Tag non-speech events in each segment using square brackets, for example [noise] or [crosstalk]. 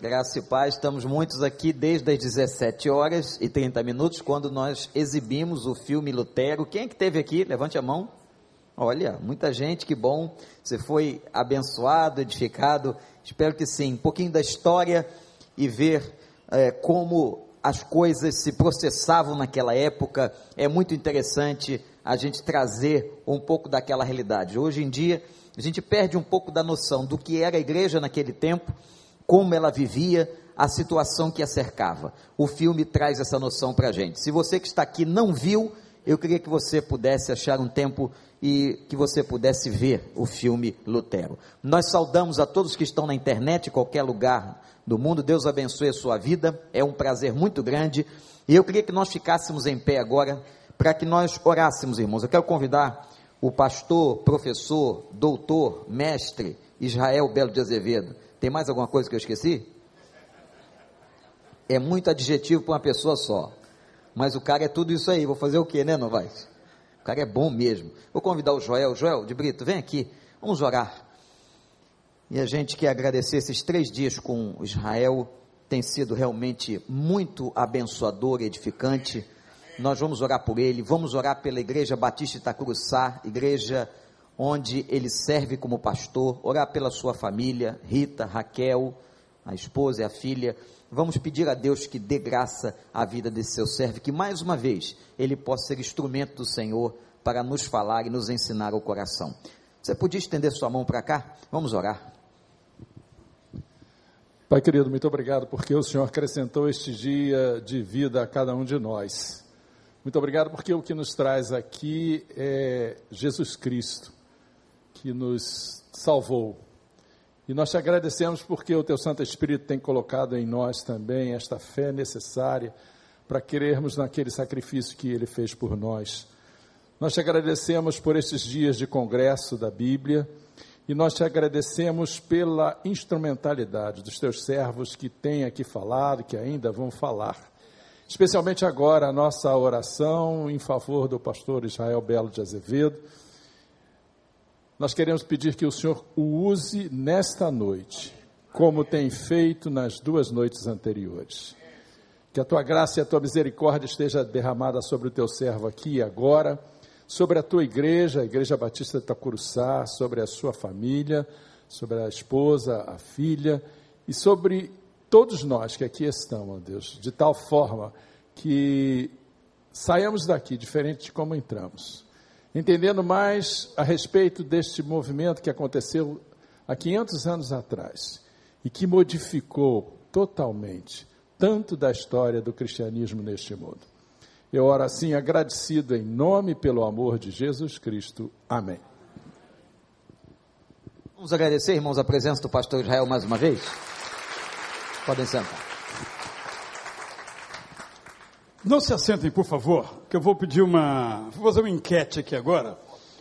Graça e paz, estamos muitos aqui desde as 17 horas e 30 minutos, quando nós exibimos o filme Lutero. Quem é que teve aqui? Levante a mão. Olha, muita gente, que bom. Você foi abençoado, edificado. Espero que sim. Um pouquinho da história e ver é, como as coisas se processavam naquela época. É muito interessante a gente trazer um pouco daquela realidade. Hoje em dia, a gente perde um pouco da noção do que era a igreja naquele tempo como ela vivia, a situação que a cercava. O filme traz essa noção para a gente. Se você que está aqui não viu, eu queria que você pudesse achar um tempo e que você pudesse ver o filme Lutero. Nós saudamos a todos que estão na internet, em qualquer lugar do mundo. Deus abençoe a sua vida. É um prazer muito grande. E eu queria que nós ficássemos em pé agora para que nós orássemos, irmãos. Eu quero convidar o pastor, professor, doutor, mestre Israel Belo de Azevedo tem mais alguma coisa que eu esqueci? É muito adjetivo para uma pessoa só. Mas o cara é tudo isso aí. Vou fazer o quê, né, Novaes? O cara é bom mesmo. Vou convidar o Joel. Joel de Brito, vem aqui. Vamos orar. E a gente quer agradecer esses três dias com Israel. Tem sido realmente muito abençoador edificante. Nós vamos orar por ele. Vamos orar pela Igreja Batista Itacuruçá, igreja onde ele serve como pastor, orar pela sua família, Rita, Raquel, a esposa e a filha. Vamos pedir a Deus que dê graça à vida desse seu servo, que mais uma vez ele possa ser instrumento do Senhor para nos falar e nos ensinar o coração. Você podia estender sua mão para cá? Vamos orar. Pai querido, muito obrigado porque o Senhor acrescentou este dia de vida a cada um de nós. Muito obrigado porque o que nos traz aqui é Jesus Cristo que nos salvou. E nós te agradecemos porque o teu Santo Espírito tem colocado em nós também esta fé necessária para querermos naquele sacrifício que ele fez por nós. Nós te agradecemos por esses dias de congresso da Bíblia e nós te agradecemos pela instrumentalidade dos teus servos que têm aqui falado, que ainda vão falar. Especialmente agora a nossa oração em favor do pastor Israel Belo de Azevedo nós queremos pedir que o Senhor o use nesta noite, como tem feito nas duas noites anteriores. Que a tua graça e a tua misericórdia esteja derramada sobre o teu servo aqui e agora, sobre a tua igreja, a Igreja Batista de Itacuruçá, sobre a sua família, sobre a esposa, a filha e sobre todos nós que aqui estão, ó Deus, de tal forma que saiamos daqui diferente de como entramos entendendo mais a respeito deste movimento que aconteceu há 500 anos atrás e que modificou totalmente tanto da história do cristianismo neste mundo. Eu oro assim agradecido em nome pelo amor de Jesus Cristo. Amém. Vamos agradecer, irmãos, a presença do pastor Israel mais uma vez? Podem sentar. Não se assentem, por favor, que eu vou pedir uma. Vou fazer uma enquete aqui agora.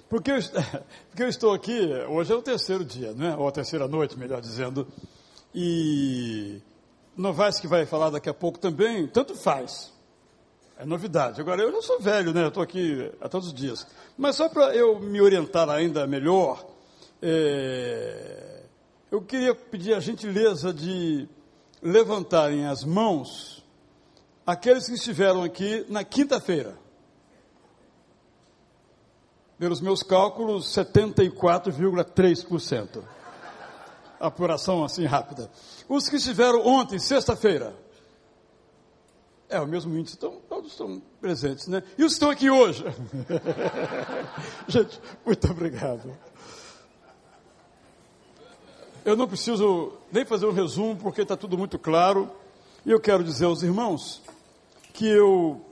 Porque eu, [laughs] porque eu estou aqui, hoje é o terceiro dia, né? ou a terceira noite, melhor dizendo, e Novaes que vai falar daqui a pouco também, tanto faz. É novidade. Agora, eu já sou velho, né? Eu estou aqui há todos os dias. Mas só para eu me orientar ainda melhor, é, eu queria pedir a gentileza de levantarem as mãos aqueles que estiveram aqui na quinta-feira. Pelos meus cálculos, 74,3%. Apuração assim rápida. Os que estiveram ontem, sexta-feira. É o mesmo índice, então todos estão presentes, né? E os que estão aqui hoje? [laughs] Gente, muito obrigado. Eu não preciso nem fazer um resumo, porque está tudo muito claro. E eu quero dizer aos irmãos que eu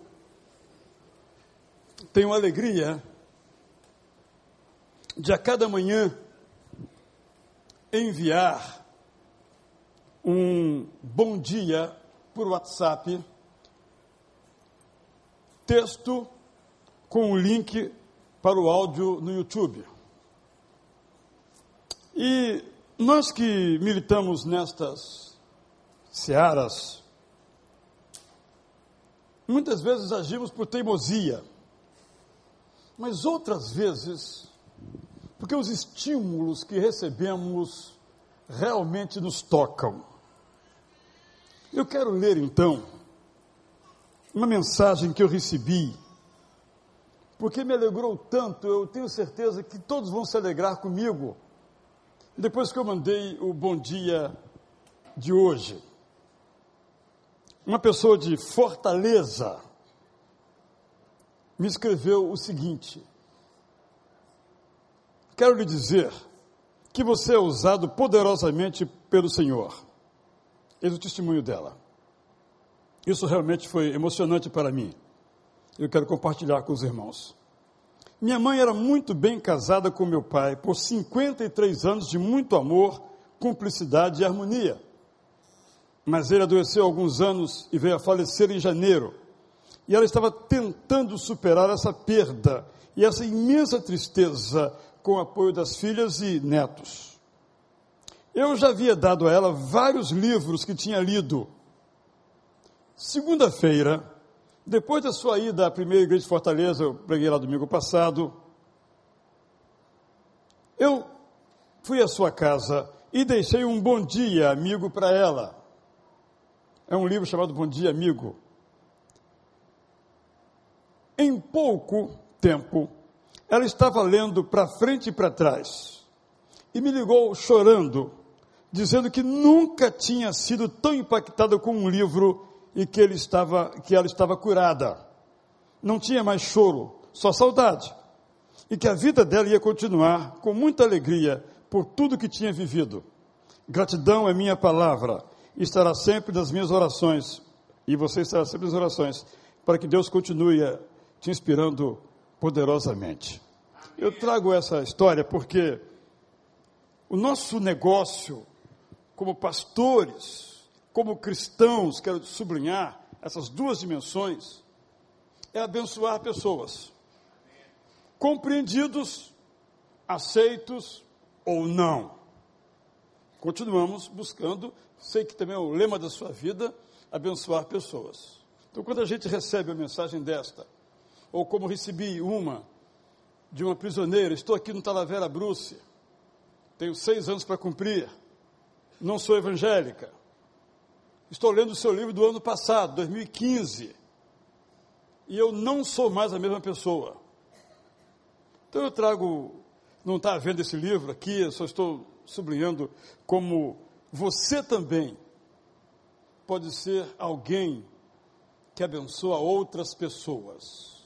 tenho alegria de a cada manhã enviar um bom dia por WhatsApp, texto com o link para o áudio no YouTube. E nós que militamos nestas searas Muitas vezes agimos por teimosia, mas outras vezes, porque os estímulos que recebemos realmente nos tocam. Eu quero ler então uma mensagem que eu recebi, porque me alegrou tanto, eu tenho certeza que todos vão se alegrar comigo, depois que eu mandei o bom dia de hoje. Uma pessoa de Fortaleza me escreveu o seguinte: Quero lhe dizer que você é usado poderosamente pelo Senhor. Eis o testemunho dela. Isso realmente foi emocionante para mim. Eu quero compartilhar com os irmãos. Minha mãe era muito bem casada com meu pai por 53 anos de muito amor, cumplicidade e harmonia. Mas ele adoeceu há alguns anos e veio a falecer em janeiro. E ela estava tentando superar essa perda e essa imensa tristeza com o apoio das filhas e netos. Eu já havia dado a ela vários livros que tinha lido. Segunda-feira, depois da sua ida à primeira igreja de Fortaleza, eu preguei lá domingo passado, eu fui à sua casa e deixei um bom dia amigo para ela. É um livro chamado Bom Dia Amigo. Em pouco tempo, ela estava lendo para frente e para trás e me ligou chorando, dizendo que nunca tinha sido tão impactada com um livro e que, ele estava, que ela estava curada. Não tinha mais choro, só saudade. E que a vida dela ia continuar com muita alegria por tudo que tinha vivido. Gratidão é minha palavra estará sempre nas minhas orações. E você estará sempre nas orações para que Deus continue te inspirando poderosamente. Eu trago essa história porque o nosso negócio como pastores, como cristãos, quero sublinhar essas duas dimensões, é abençoar pessoas, compreendidos, aceitos ou não. Continuamos buscando, sei que também é o lema da sua vida, abençoar pessoas. Então, quando a gente recebe a mensagem desta, ou como recebi uma de uma prisioneira. Estou aqui no Talavera Bruce, tenho seis anos para cumprir, não sou evangélica. Estou lendo o seu livro do ano passado, 2015, e eu não sou mais a mesma pessoa. Então eu trago, não está vendo esse livro aqui, eu só estou sublinhando como você também pode ser alguém que abençoa outras pessoas.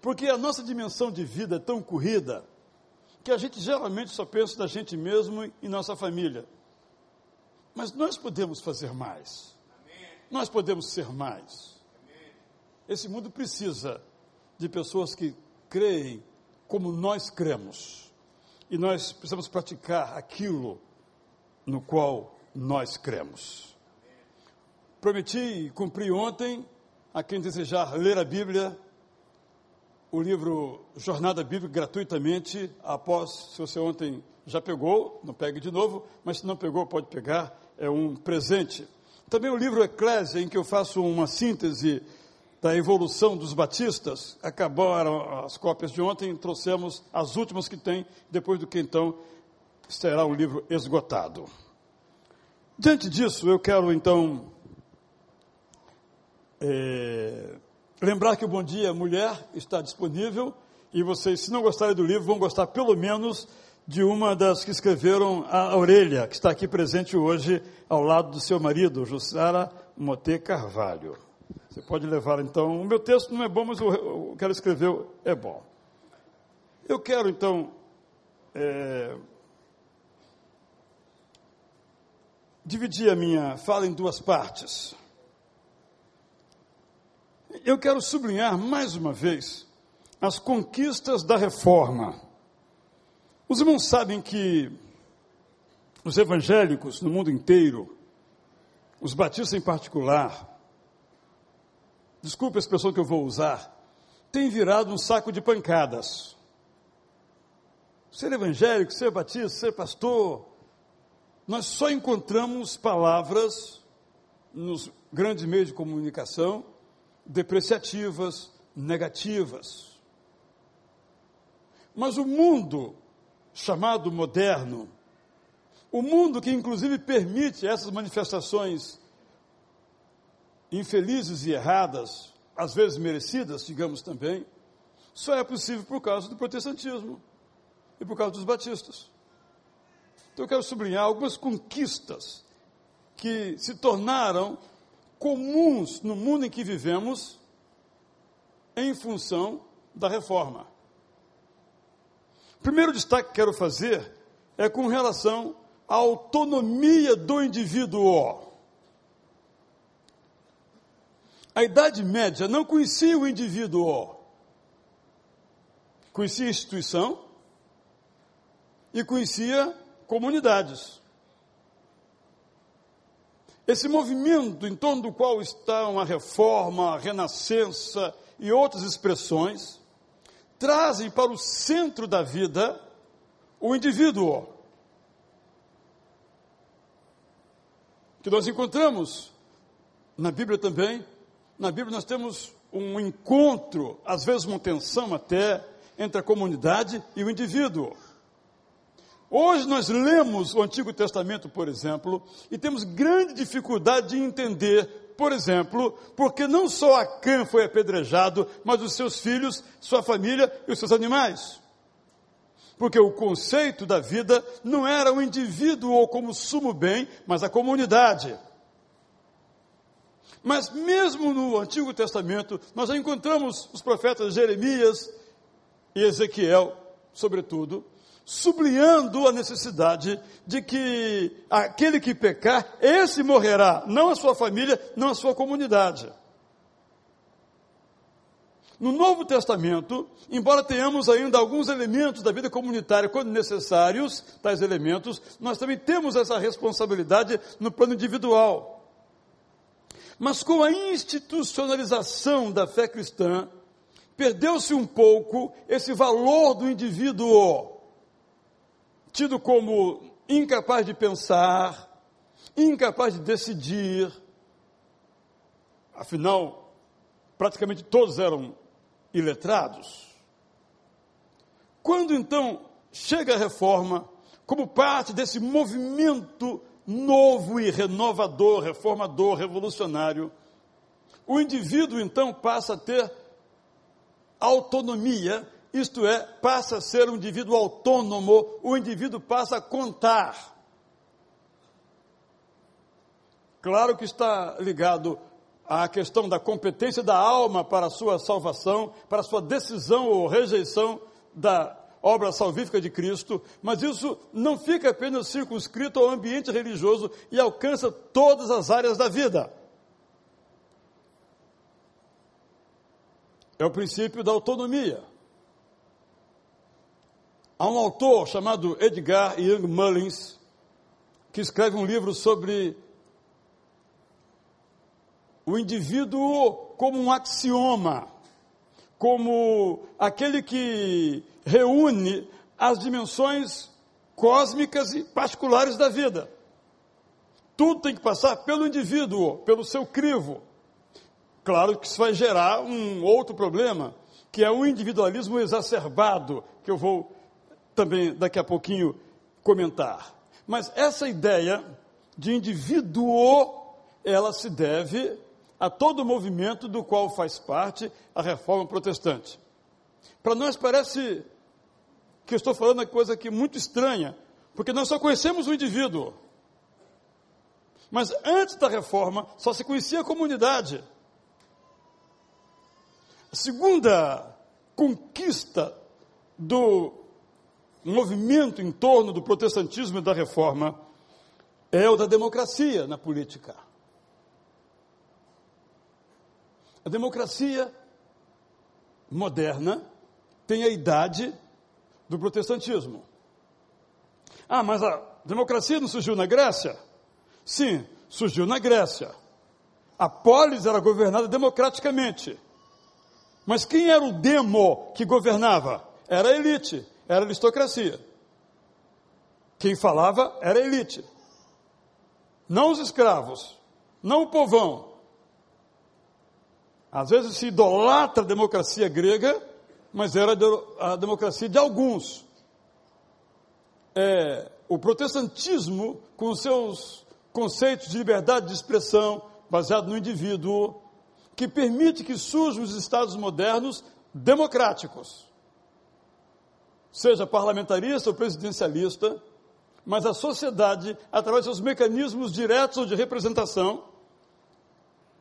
Porque a nossa dimensão de vida é tão corrida que a gente geralmente só pensa na gente mesmo e nossa família. Mas nós podemos fazer mais. Amém. Nós podemos ser mais. Amém. Esse mundo precisa de pessoas que creem como nós cremos. E nós precisamos praticar aquilo no qual nós cremos. Prometi e cumpri ontem a quem desejar ler a Bíblia o livro Jornada Bíblica gratuitamente, após, se você ontem já pegou, não pegue de novo, mas se não pegou, pode pegar, é um presente. Também o livro Eclésia, em que eu faço uma síntese da evolução dos batistas, acabaram as cópias de ontem, trouxemos as últimas que tem, depois do que então será o livro esgotado. Diante disso, eu quero então é, Lembrar que o Bom Dia Mulher está disponível e vocês, se não gostarem do livro, vão gostar pelo menos de uma das que escreveram a Aurélia, que está aqui presente hoje ao lado do seu marido, Jussara Mote Carvalho. Você pode levar então. O meu texto não é bom, mas o, que ela escreveu é bom. Eu quero então é, dividir a minha fala em duas partes eu quero sublinhar mais uma vez as conquistas da reforma. Os irmãos sabem que os evangélicos no mundo inteiro, os batistas em particular, desculpe a expressão que eu vou usar, têm virado um saco de pancadas. Ser evangélico, ser batista, ser pastor, nós só encontramos palavras nos grandes meios de comunicação depreciativas, negativas. Mas o mundo chamado moderno, o mundo que inclusive permite essas manifestações infelizes e erradas, às vezes merecidas, digamos também, só é possível por causa do protestantismo e por causa dos batistas. Então eu quero sublinhar algumas conquistas que se tornaram comuns no mundo em que vivemos em função da reforma. O primeiro destaque que quero fazer é com relação à autonomia do indivíduo. A Idade Média não conhecia o indivíduo, conhecia a instituição e conhecia comunidades. Esse movimento em torno do qual estão a reforma, a renascença e outras expressões, trazem para o centro da vida o indivíduo. Que nós encontramos na Bíblia também na Bíblia nós temos um encontro, às vezes uma tensão até, entre a comunidade e o indivíduo. Hoje nós lemos o Antigo Testamento, por exemplo, e temos grande dificuldade de entender, por exemplo, porque não só Acã foi apedrejado, mas os seus filhos, sua família e os seus animais. Porque o conceito da vida não era o indivíduo como sumo bem, mas a comunidade. Mas mesmo no Antigo Testamento, nós já encontramos os profetas Jeremias e Ezequiel, sobretudo, sublinhando a necessidade de que aquele que pecar, esse morrerá, não a sua família, não a sua comunidade. No Novo Testamento, embora tenhamos ainda alguns elementos da vida comunitária, quando necessários, tais elementos, nós também temos essa responsabilidade no plano individual. Mas com a institucionalização da fé cristã, perdeu-se um pouco esse valor do indivíduo, tido como incapaz de pensar, incapaz de decidir. Afinal, praticamente todos eram iletrados. Quando então chega a reforma, como parte desse movimento novo e renovador, reformador, revolucionário, o indivíduo então passa a ter autonomia, isto é, passa a ser um indivíduo autônomo, o indivíduo passa a contar. Claro que está ligado à questão da competência da alma para a sua salvação, para a sua decisão ou rejeição da obra salvífica de Cristo, mas isso não fica apenas circunscrito ao ambiente religioso e alcança todas as áreas da vida. É o princípio da autonomia. Há um autor chamado Edgar Young Mullins que escreve um livro sobre o indivíduo como um axioma, como aquele que reúne as dimensões cósmicas e particulares da vida. Tudo tem que passar pelo indivíduo, pelo seu crivo. Claro que isso vai gerar um outro problema, que é o individualismo exacerbado, que eu vou também daqui a pouquinho comentar. Mas essa ideia de indivíduo, ela se deve a todo o movimento do qual faz parte a reforma protestante. Para nós parece que eu estou falando uma coisa aqui muito estranha, porque nós só conhecemos o indivíduo. Mas antes da reforma, só se conhecia a comunidade. A segunda conquista do movimento em torno do protestantismo e da reforma é o da democracia na política. A democracia moderna tem a idade do protestantismo. Ah, mas a democracia não surgiu na Grécia? Sim, surgiu na Grécia. A polis era governada democraticamente. Mas quem era o demo que governava? Era a elite, era aristocracia. Quem falava era a elite. Não os escravos, não o povão. Às vezes se idolatra a democracia grega mas era a democracia de alguns. É, o protestantismo, com seus conceitos de liberdade de expressão, baseado no indivíduo, que permite que surjam os estados modernos democráticos, seja parlamentarista ou presidencialista, mas a sociedade, através dos mecanismos diretos ou de representação,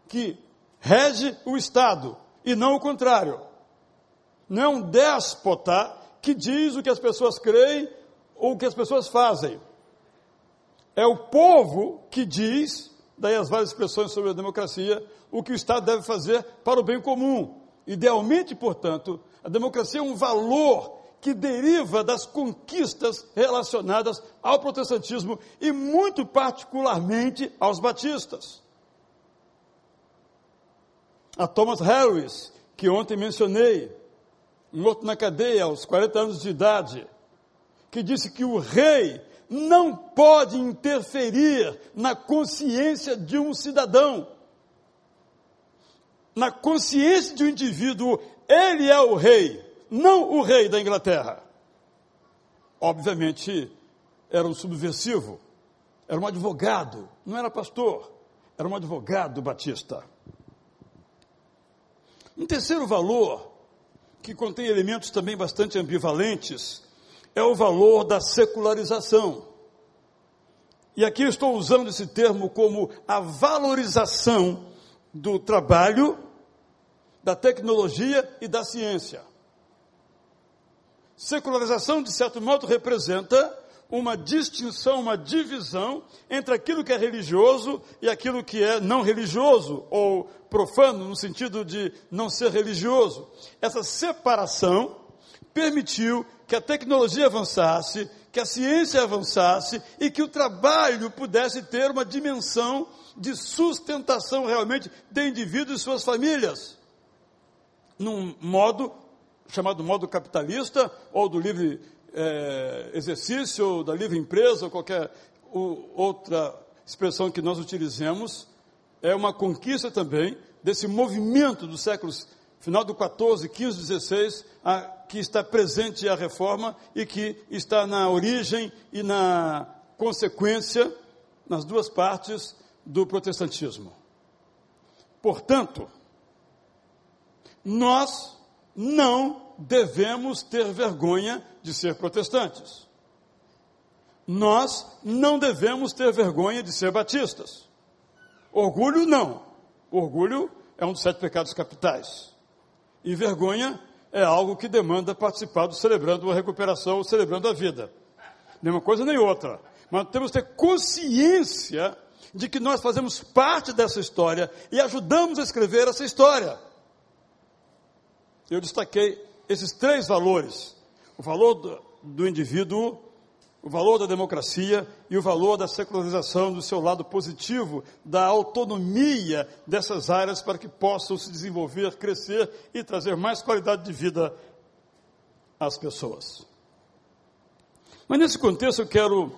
que rege o Estado e não o contrário. Não é um déspota que diz o que as pessoas creem ou o que as pessoas fazem. É o povo que diz, daí as várias expressões sobre a democracia, o que o Estado deve fazer para o bem comum. Idealmente, portanto, a democracia é um valor que deriva das conquistas relacionadas ao protestantismo e, muito particularmente, aos batistas. A Thomas Harris, que ontem mencionei, outro na cadeia, aos 40 anos de idade, que disse que o rei não pode interferir na consciência de um cidadão. Na consciência de um indivíduo, ele é o rei, não o rei da Inglaterra. Obviamente, era um subversivo, era um advogado, não era pastor, era um advogado batista. Um terceiro valor, que contém elementos também bastante ambivalentes, é o valor da secularização. E aqui eu estou usando esse termo como a valorização do trabalho, da tecnologia e da ciência. Secularização, de certo modo, representa uma distinção, uma divisão entre aquilo que é religioso e aquilo que é não religioso, ou profano, no sentido de não ser religioso. Essa separação permitiu que a tecnologia avançasse, que a ciência avançasse e que o trabalho pudesse ter uma dimensão de sustentação realmente de indivíduos e suas famílias. Num modo chamado modo capitalista, ou do livre é, exercício, ou da livre empresa, ou qualquer ou, outra expressão que nós utilizemos, é uma conquista também desse movimento dos séculos final do 14, 15, 16, a, que está presente a reforma e que está na origem e na consequência, nas duas partes, do protestantismo. Portanto, nós não devemos ter vergonha de ser protestantes. Nós não devemos ter vergonha de ser batistas. Orgulho, não. Orgulho é um dos sete pecados capitais. E vergonha é algo que demanda participar do celebrando a recuperação, celebrando a vida. Nem uma coisa nem outra. Mas temos que ter consciência de que nós fazemos parte dessa história e ajudamos a escrever essa história. Eu destaquei esses três valores: o valor do, do indivíduo, o valor da democracia e o valor da secularização do seu lado positivo, da autonomia dessas áreas para que possam se desenvolver, crescer e trazer mais qualidade de vida às pessoas. Mas nesse contexto eu quero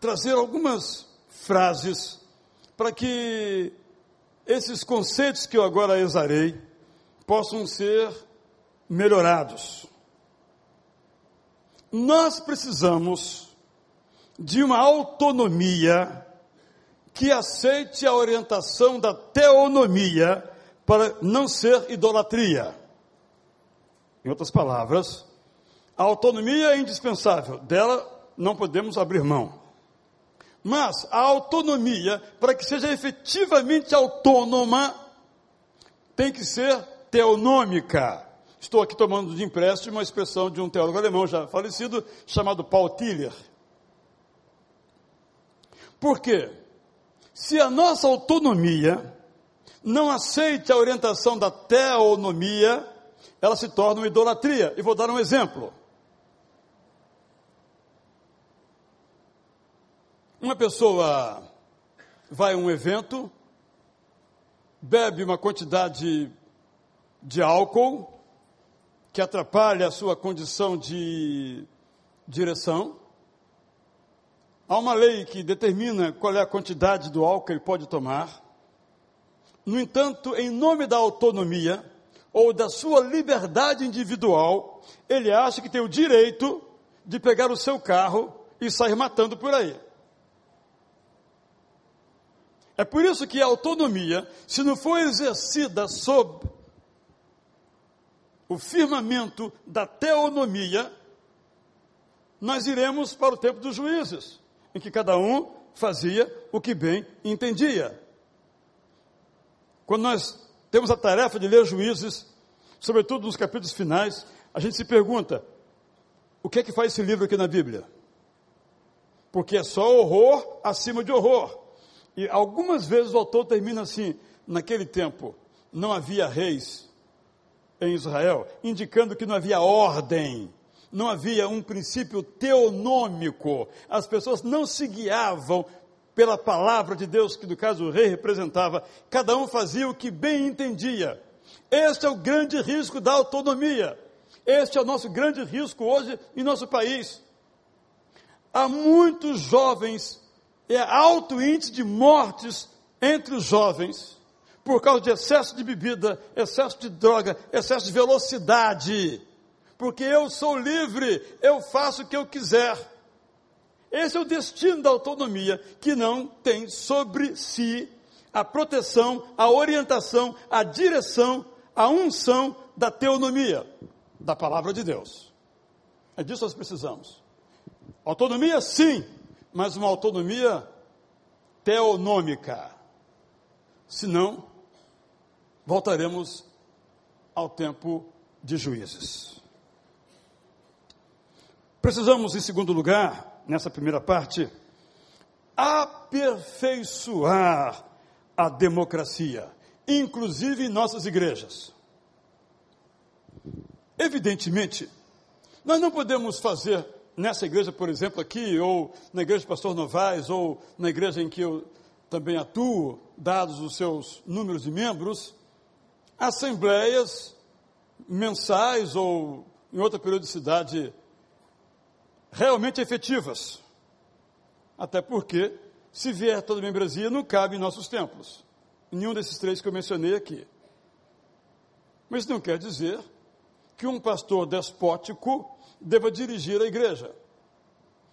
trazer algumas frases para que esses conceitos que eu agora exarei possam ser melhorados. Nós precisamos de uma autonomia que aceite a orientação da teonomia para não ser idolatria. Em outras palavras, a autonomia é indispensável, dela não podemos abrir mão. Mas a autonomia, para que seja efetivamente autônoma, tem que ser teonômica. Estou aqui tomando de empréstimo uma expressão de um teólogo alemão já falecido, chamado Paul Tiller. Por quê? Se a nossa autonomia não aceite a orientação da teonomia, ela se torna uma idolatria. E vou dar um exemplo. Uma pessoa vai a um evento, bebe uma quantidade de álcool, que atrapalha a sua condição de direção. Há uma lei que determina qual é a quantidade do álcool que ele pode tomar. No entanto, em nome da autonomia ou da sua liberdade individual, ele acha que tem o direito de pegar o seu carro e sair matando por aí. É por isso que a autonomia, se não for exercida sob o firmamento da teonomia, nós iremos para o tempo dos juízes, em que cada um fazia o que bem entendia. Quando nós temos a tarefa de ler juízes, sobretudo nos capítulos finais, a gente se pergunta: o que é que faz esse livro aqui na Bíblia? Porque é só horror acima de horror. E algumas vezes o autor termina assim: naquele tempo não havia reis em Israel, indicando que não havia ordem não havia um princípio teonômico, as pessoas não se guiavam pela palavra de Deus, que no caso o rei representava, cada um fazia o que bem entendia. Este é o grande risco da autonomia. Este é o nosso grande risco hoje em nosso país. Há muitos jovens, é alto índice de mortes entre os jovens, por causa de excesso de bebida, excesso de droga, excesso de velocidade porque eu sou livre, eu faço o que eu quiser. Esse é o destino da autonomia, que não tem sobre si a proteção, a orientação, a direção, a unção da teonomia, da palavra de Deus. É disso que nós precisamos. Autonomia, sim, mas uma autonomia teonômica. Senão, voltaremos ao tempo de juízes. Precisamos, em segundo lugar, nessa primeira parte, aperfeiçoar a democracia, inclusive em nossas igrejas. Evidentemente, nós não podemos fazer nessa igreja, por exemplo, aqui, ou na igreja do pastor Novaes, ou na igreja em que eu também atuo, dados os seus números de membros, assembleias mensais ou em outra periodicidade realmente efetivas. Até porque, se vier toda a membresia, não cabe em nossos templos. Nenhum desses três que eu mencionei aqui. Mas não quer dizer que um pastor despótico deva dirigir a igreja.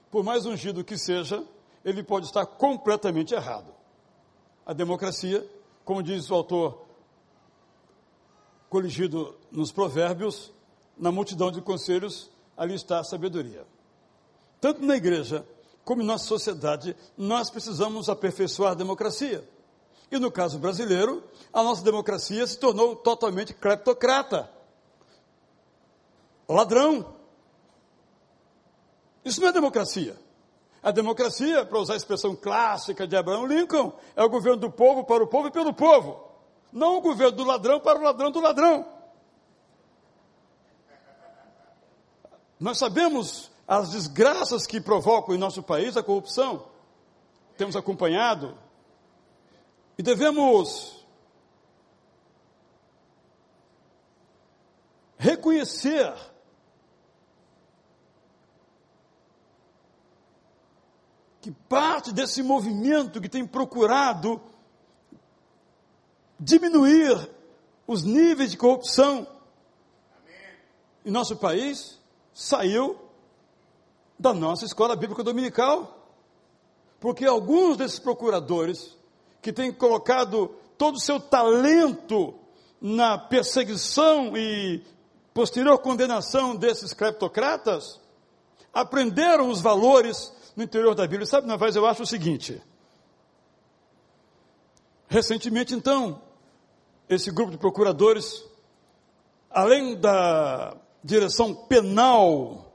Por mais ungido que seja, ele pode estar completamente errado. A democracia, como diz o autor coligido nos provérbios, na multidão de conselhos, ali está a sabedoria. Tanto na igreja como em nossa sociedade, nós precisamos aperfeiçoar a democracia. E no caso brasileiro, a nossa democracia se tornou totalmente cleptocrata. Ladrão. Isso não é democracia. A democracia, para usar a expressão clássica de Abraão Lincoln, é o governo do povo para o povo e pelo povo. Não o governo do ladrão para o ladrão do ladrão. Nós sabemos as desgraças que provocam em nosso país a corrupção. Temos acompanhado e devemos reconhecer que parte desse movimento que tem procurado diminuir os níveis de corrupção em nosso país saiu da nossa escola bíblica dominical. Porque alguns desses procuradores que têm colocado todo o seu talento na perseguição e posterior condenação desses cleptocratas, aprenderam os valores no interior da Bíblia. Sabe, na vez eu acho o seguinte. Recentemente, então, esse grupo de procuradores, além da direção penal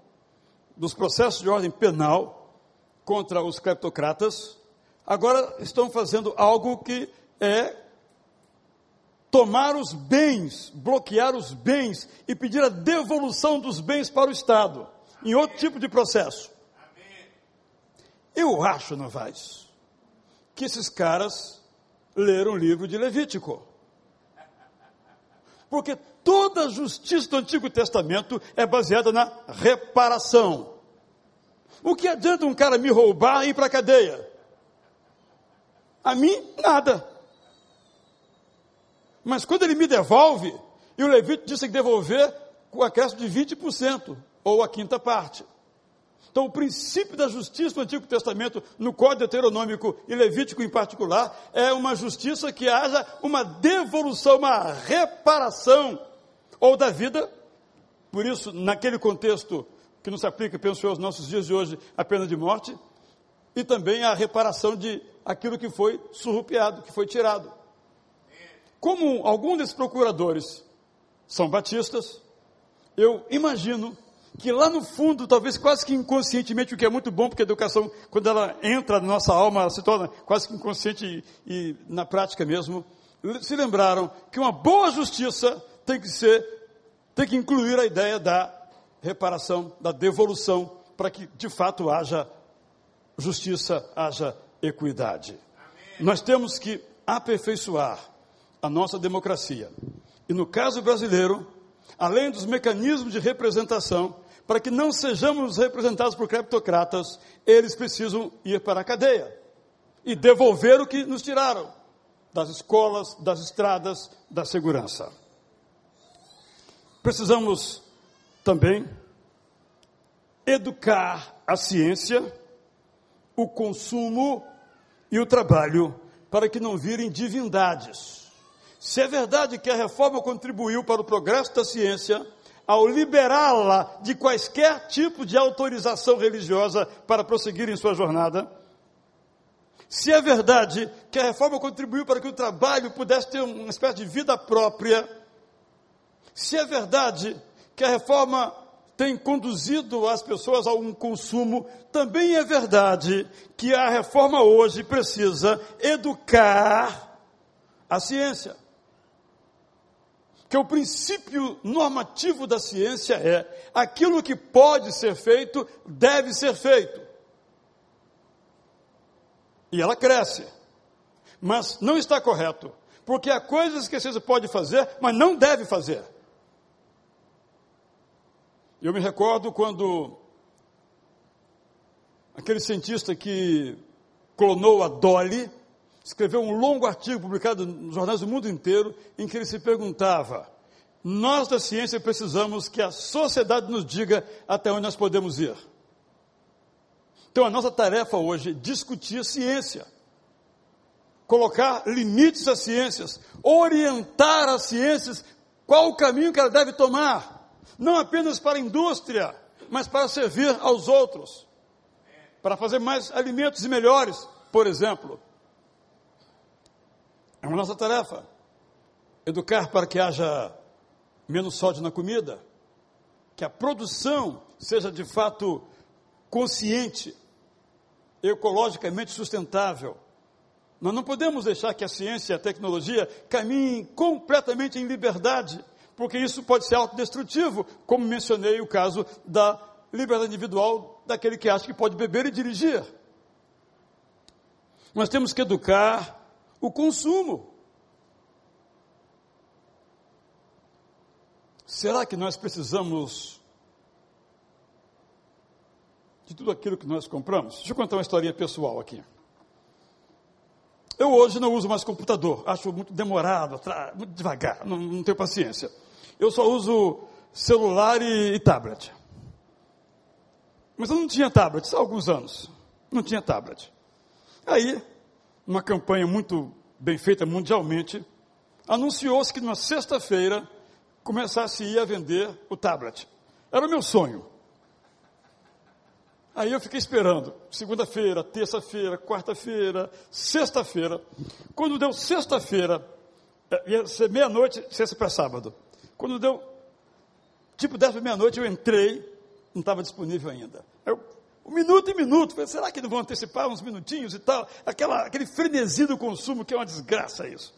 dos processos de ordem penal contra os cleptocratas, agora estão fazendo algo que é tomar os bens, bloquear os bens e pedir a devolução dos bens para o Estado, em outro tipo de processo. Eu acho, Novaes, que esses caras leram o livro de Levítico. Porque toda a justiça do Antigo Testamento é baseada na reparação. O que adianta um cara me roubar e ir para a cadeia? A mim, nada. Mas quando ele me devolve, e o Levite disse que devolver com acréscimo de 20%, ou a quinta parte. Então, o princípio da justiça no Antigo Testamento, no Código Deuteronômico e Levítico em particular, é uma justiça que haja uma devolução, uma reparação, ou da vida. Por isso, naquele contexto que não se aplica, penso eu, aos nossos dias de hoje, a pena de morte, e também a reparação de aquilo que foi surrupiado, que foi tirado. Como alguns desses procuradores são batistas, eu imagino que lá no fundo, talvez quase que inconscientemente, o que é muito bom, porque a educação, quando ela entra na nossa alma, ela se torna quase que inconsciente e, e na prática mesmo, se lembraram que uma boa justiça tem que ser, tem que incluir a ideia da reparação, da devolução, para que de fato haja justiça, haja equidade. Amém. Nós temos que aperfeiçoar a nossa democracia. E no caso brasileiro, além dos mecanismos de representação, para que não sejamos representados por criptocratas, eles precisam ir para a cadeia e devolver o que nos tiraram das escolas, das estradas, da segurança. Precisamos também educar a ciência, o consumo e o trabalho para que não virem divindades. Se é verdade que a reforma contribuiu para o progresso da ciência, ao liberá-la de quaisquer tipo de autorização religiosa para prosseguir em sua jornada, se é verdade que a reforma contribuiu para que o trabalho pudesse ter uma espécie de vida própria, se é verdade que a reforma tem conduzido as pessoas a um consumo, também é verdade que a reforma hoje precisa educar a ciência que o princípio normativo da ciência é aquilo que pode ser feito, deve ser feito. E ela cresce. Mas não está correto, porque há coisas que ciência pode fazer, mas não deve fazer. Eu me recordo quando aquele cientista que clonou a Dolly, escreveu um longo artigo publicado nos jornais do mundo inteiro, em que ele se perguntava: nós da ciência precisamos que a sociedade nos diga até onde nós podemos ir. Então a nossa tarefa hoje é discutir ciência, colocar limites às ciências, orientar as ciências qual o caminho que ela deve tomar, não apenas para a indústria, mas para servir aos outros, para fazer mais alimentos e melhores, por exemplo. É uma nossa tarefa. Educar para que haja menos sódio na comida, que a produção seja de fato consciente, ecologicamente sustentável. Nós não podemos deixar que a ciência e a tecnologia caminhem completamente em liberdade, porque isso pode ser autodestrutivo, como mencionei o caso da liberdade individual daquele que acha que pode beber e dirigir. Nós temos que educar o consumo. Será que nós precisamos de tudo aquilo que nós compramos? Deixa eu contar uma historinha pessoal aqui. Eu hoje não uso mais computador, acho muito demorado, muito devagar, não, não tenho paciência. Eu só uso celular e, e tablet. Mas eu não tinha tablet há alguns anos. Não tinha tablet. Aí, uma campanha muito bem feita mundialmente, anunciou-se que na sexta-feira começasse a vender o tablet. Era o meu sonho. Aí eu fiquei esperando, segunda-feira, terça-feira, quarta-feira, sexta-feira. Quando deu sexta-feira, é, ia ser meia-noite, sexta para sábado. Quando deu, tipo dez para meia-noite, eu entrei, não estava disponível ainda. Eu, minuto em minuto, falei, será que não vão antecipar uns minutinhos e tal? Aquela, aquele frenesi do consumo que é uma desgraça isso.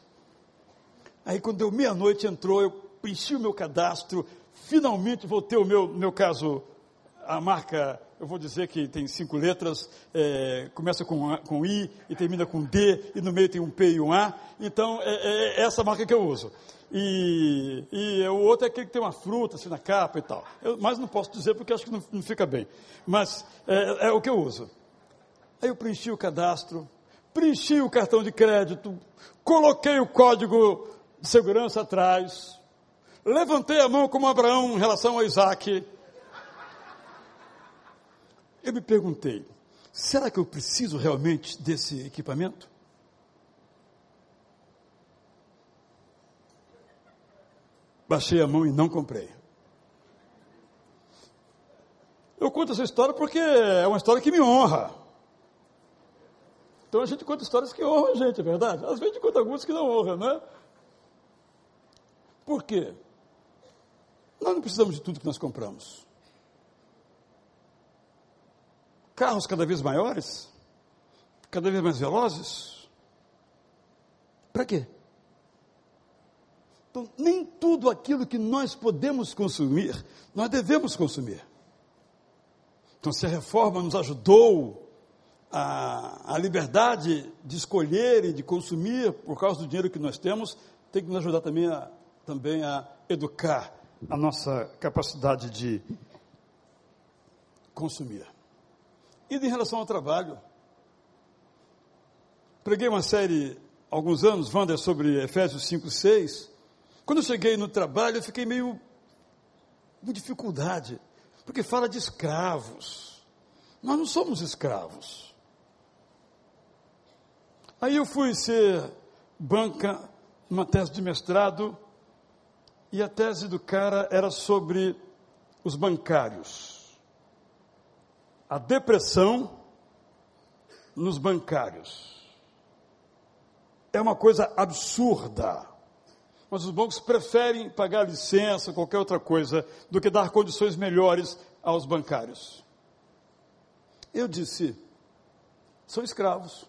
Aí quando deu meia-noite, entrou, eu preenchi o meu cadastro, finalmente vou ter o meu, no meu caso, a marca, eu vou dizer que tem cinco letras, é, começa com, com I e termina com D, e no meio tem um P e um A, então é, é essa marca que eu uso. E, e o outro é aquele que tem uma fruta assim na capa e tal. Eu, mas não posso dizer porque acho que não, não fica bem. Mas é, é o que eu uso. Aí eu preenchi o cadastro, preenchi o cartão de crédito, coloquei o código de segurança atrás, Levantei a mão como Abraão em relação a Isaac. eu me perguntei: será que eu preciso realmente desse equipamento? Baixei a mão e não comprei. Eu conto essa história porque é uma história que me honra. Então a gente conta histórias que honram a gente, é verdade? Às vezes a gente conta algumas que não honram, né? Por quê? Nós não precisamos de tudo que nós compramos. Carros cada vez maiores, cada vez mais velozes. Para quê? Então, nem tudo aquilo que nós podemos consumir, nós devemos consumir. Então, se a reforma nos ajudou a, a liberdade de escolher e de consumir por causa do dinheiro que nós temos, tem que nos ajudar também a, também a educar a nossa capacidade de consumir. E em relação ao trabalho, preguei uma série alguns anos, Wander, sobre Efésios 5, 6. Quando eu cheguei no trabalho, eu fiquei meio com dificuldade, porque fala de escravos. Nós não somos escravos. Aí eu fui ser banca numa tese de mestrado e a tese do cara era sobre os bancários. A depressão nos bancários. É uma coisa absurda. Mas os bancos preferem pagar licença, qualquer outra coisa, do que dar condições melhores aos bancários. Eu disse, são escravos.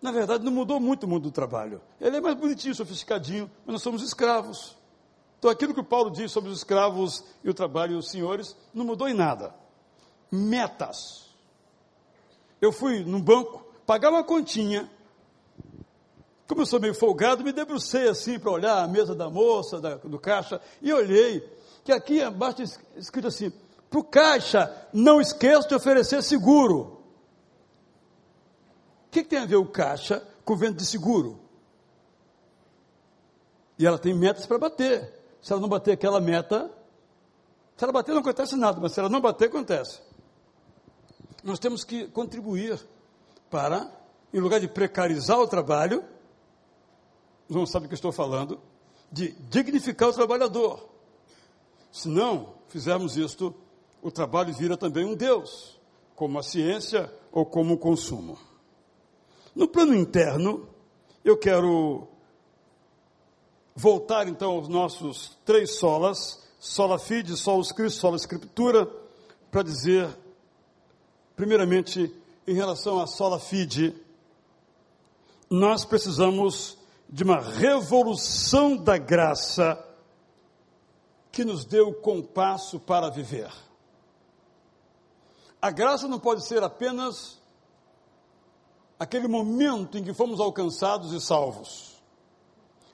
Na verdade, não mudou muito o mundo do trabalho. Ele é mais bonitinho, sofisticadinho, mas nós somos escravos. Então, aquilo que o Paulo diz sobre os escravos e o trabalho e os senhores não mudou em nada. Metas. Eu fui num banco pagar uma continha. Como eu sou meio folgado, me debrucei assim para olhar a mesa da moça, da, do caixa, e olhei que aqui embaixo escrito assim: para o caixa, não esqueça de oferecer seguro. O que, que tem a ver o caixa com venda de seguro? E ela tem metas para bater. Se ela não bater aquela meta, se ela bater não acontece nada, mas se ela não bater, acontece. Nós temos que contribuir para, em lugar de precarizar o trabalho, não sabe o que estou falando, de dignificar o trabalhador. Se não fizermos isto, o trabalho vira também um Deus, como a ciência ou como o consumo. No plano interno, eu quero voltar então aos nossos três solas, sola fide, solos Cristo, sola escritura, para dizer, primeiramente, em relação à sola fide, nós precisamos de uma revolução da graça que nos deu o compasso para viver. A graça não pode ser apenas aquele momento em que fomos alcançados e salvos.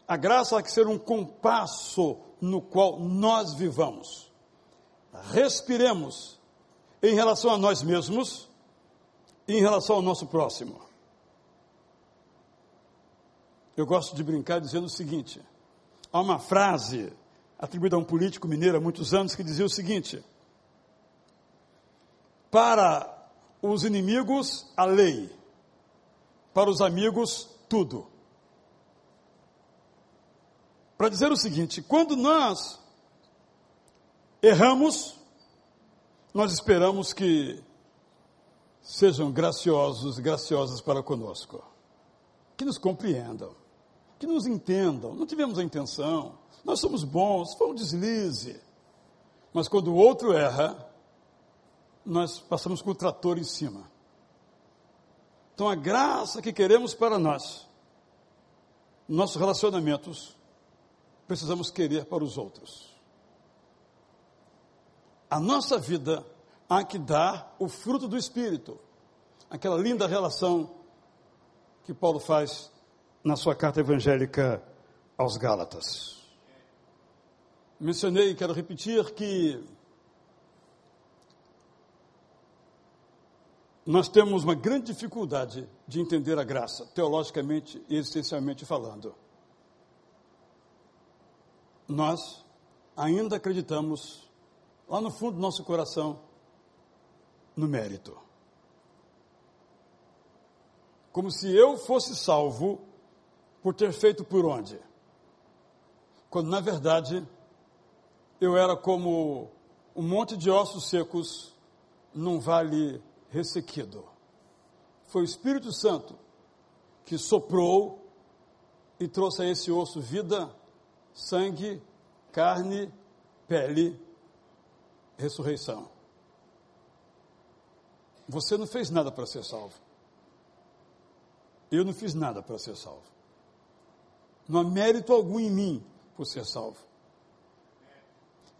A graça há que ser um compasso no qual nós vivamos. Respiremos em relação a nós mesmos e em relação ao nosso próximo. Eu gosto de brincar dizendo o seguinte: há uma frase atribuída a um político mineiro há muitos anos que dizia o seguinte: para os inimigos, a lei, para os amigos, tudo. Para dizer o seguinte: quando nós erramos, nós esperamos que sejam graciosos, graciosas para conosco, que nos compreendam, que nos entendam. Não tivemos a intenção, nós somos bons, foi um deslize. Mas quando o outro erra, nós passamos com o trator em cima. Então a graça que queremos para nós, nossos relacionamentos, precisamos querer para os outros. A nossa vida há que dar o fruto do Espírito, aquela linda relação que Paulo faz na sua carta evangélica aos Gálatas. Mencionei, quero repetir, que nós temos uma grande dificuldade de entender a graça, teologicamente e existencialmente falando nós ainda acreditamos, lá no fundo do nosso coração, no mérito. Como se eu fosse salvo por ter feito por onde? Quando na verdade eu era como um monte de ossos secos num vale ressequido. Foi o Espírito Santo que soprou e trouxe a esse osso vida, sangue, carne, pele, ressurreição. Você não fez nada para ser salvo. Eu não fiz nada para ser salvo. Não há mérito algum em mim por ser salvo.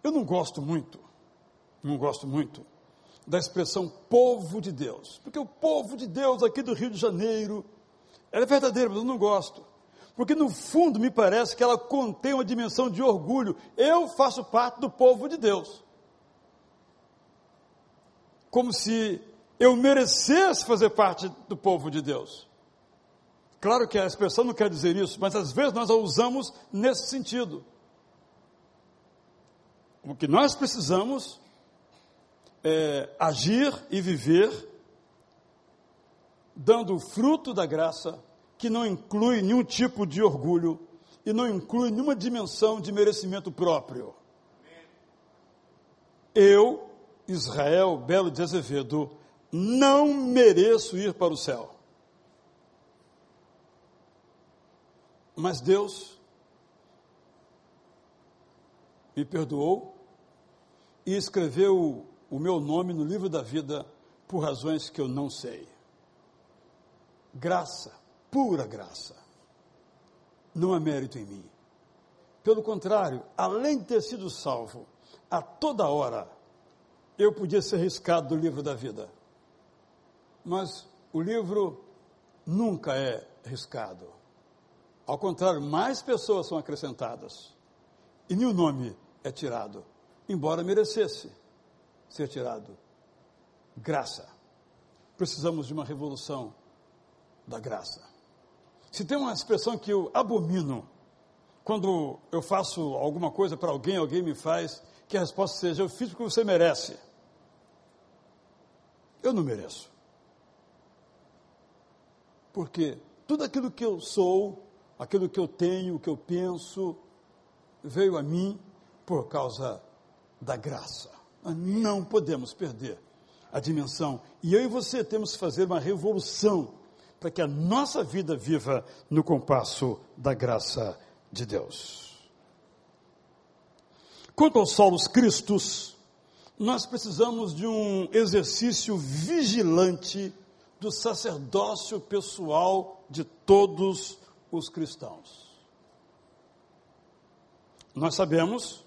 Eu não gosto muito, não gosto muito da expressão povo de Deus, porque o povo de Deus aqui do Rio de Janeiro, ela é verdadeira, mas eu não gosto. Porque no fundo me parece que ela contém uma dimensão de orgulho. Eu faço parte do povo de Deus. Como se eu merecesse fazer parte do povo de Deus. Claro que a expressão não quer dizer isso, mas às vezes nós a usamos nesse sentido. O que nós precisamos é agir e viver dando o fruto da graça que não inclui nenhum tipo de orgulho e não inclui nenhuma dimensão de merecimento próprio. Eu, Israel Belo de Azevedo, não mereço ir para o céu. Mas Deus me perdoou e escreveu o meu nome no livro da vida por razões que eu não sei. Graça pura graça. Não há mérito em mim. Pelo contrário, além de ter sido salvo, a toda hora eu podia ser riscado do livro da vida. Mas o livro nunca é riscado. Ao contrário, mais pessoas são acrescentadas. E nenhum nome é tirado, embora merecesse ser tirado. Graça. Precisamos de uma revolução da graça. Se tem uma expressão que eu abomino, quando eu faço alguma coisa para alguém, alguém me faz, que a resposta seja: Eu fiz porque você merece. Eu não mereço. Porque tudo aquilo que eu sou, aquilo que eu tenho, o que eu penso, veio a mim por causa da graça. Não podemos perder a dimensão. E eu e você temos que fazer uma revolução para que a nossa vida viva no compasso da graça de Deus. Quanto aos solos cristos, nós precisamos de um exercício vigilante do sacerdócio pessoal de todos os cristãos. Nós sabemos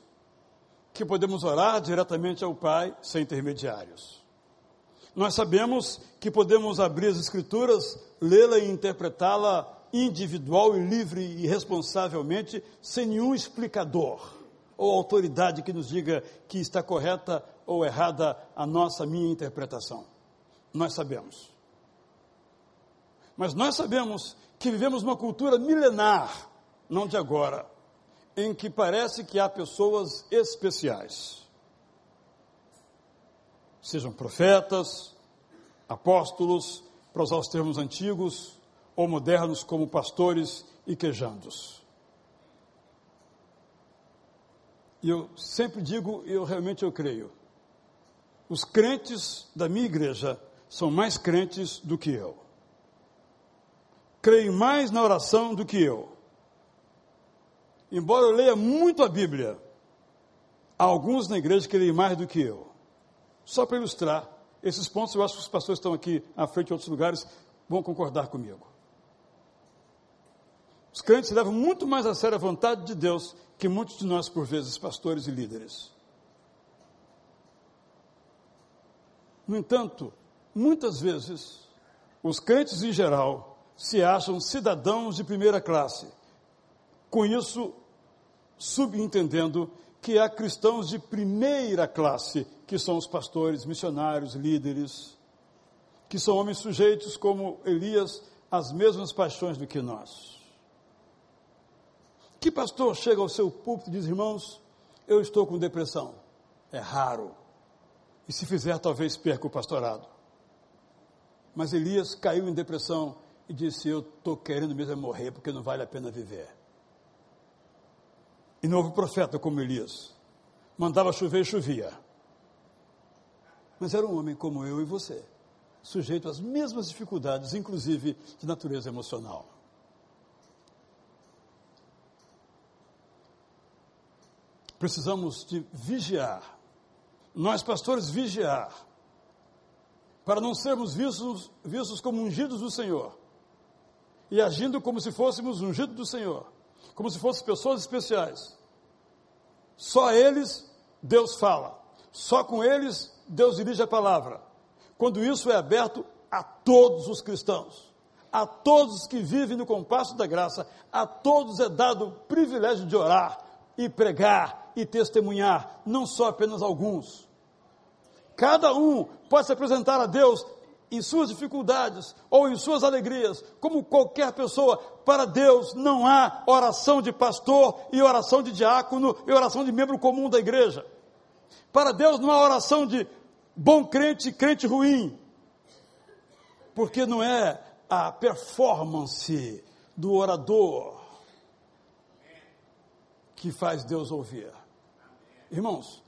que podemos orar diretamente ao Pai sem intermediários. Nós sabemos que podemos abrir as Escrituras, lê-la e interpretá-la individual e livre e responsavelmente, sem nenhum explicador ou autoridade que nos diga que está correta ou errada a nossa, minha interpretação. Nós sabemos. Mas nós sabemos que vivemos uma cultura milenar, não de agora, em que parece que há pessoas especiais sejam profetas, apóstolos, para usar os termos antigos, ou modernos como pastores e quejandos. E eu sempre digo, e eu realmente eu creio, os crentes da minha igreja são mais crentes do que eu. Creem mais na oração do que eu. Embora eu leia muito a Bíblia, há alguns na igreja que leem mais do que eu. Só para ilustrar esses pontos, eu acho que os pastores estão aqui à frente em outros lugares vão concordar comigo. Os crentes levam muito mais a sério a vontade de Deus que muitos de nós, por vezes, pastores e líderes. No entanto, muitas vezes, os crentes em geral se acham cidadãos de primeira classe. Com isso, subentendendo que há cristãos de primeira classe que são os pastores, missionários, líderes, que são homens sujeitos como Elias às mesmas paixões do que nós. Que pastor chega ao seu púlpito e diz, irmãos, eu estou com depressão? É raro. E se fizer, talvez perca o pastorado. Mas Elias caiu em depressão e disse: Eu estou querendo mesmo é morrer porque não vale a pena viver. E houve profeta como Elias. Mandava chover e chovia. Mas era um homem como eu e você, sujeito às mesmas dificuldades, inclusive de natureza emocional. Precisamos de vigiar nós pastores vigiar, para não sermos vistos, vistos como ungidos do Senhor, e agindo como se fôssemos ungidos do Senhor, como se fossem pessoas especiais. Só eles Deus fala, só com eles Deus dirige a palavra. Quando isso é aberto a todos os cristãos, a todos que vivem no compasso da graça, a todos é dado o privilégio de orar e pregar e testemunhar, não só apenas alguns. Cada um pode se apresentar a Deus em suas dificuldades ou em suas alegrias, como qualquer pessoa. Para Deus não há oração de pastor e oração de diácono e oração de membro comum da igreja. Para Deus não há oração de bom crente e crente ruim. Porque não é a performance do orador que faz Deus ouvir. Irmãos,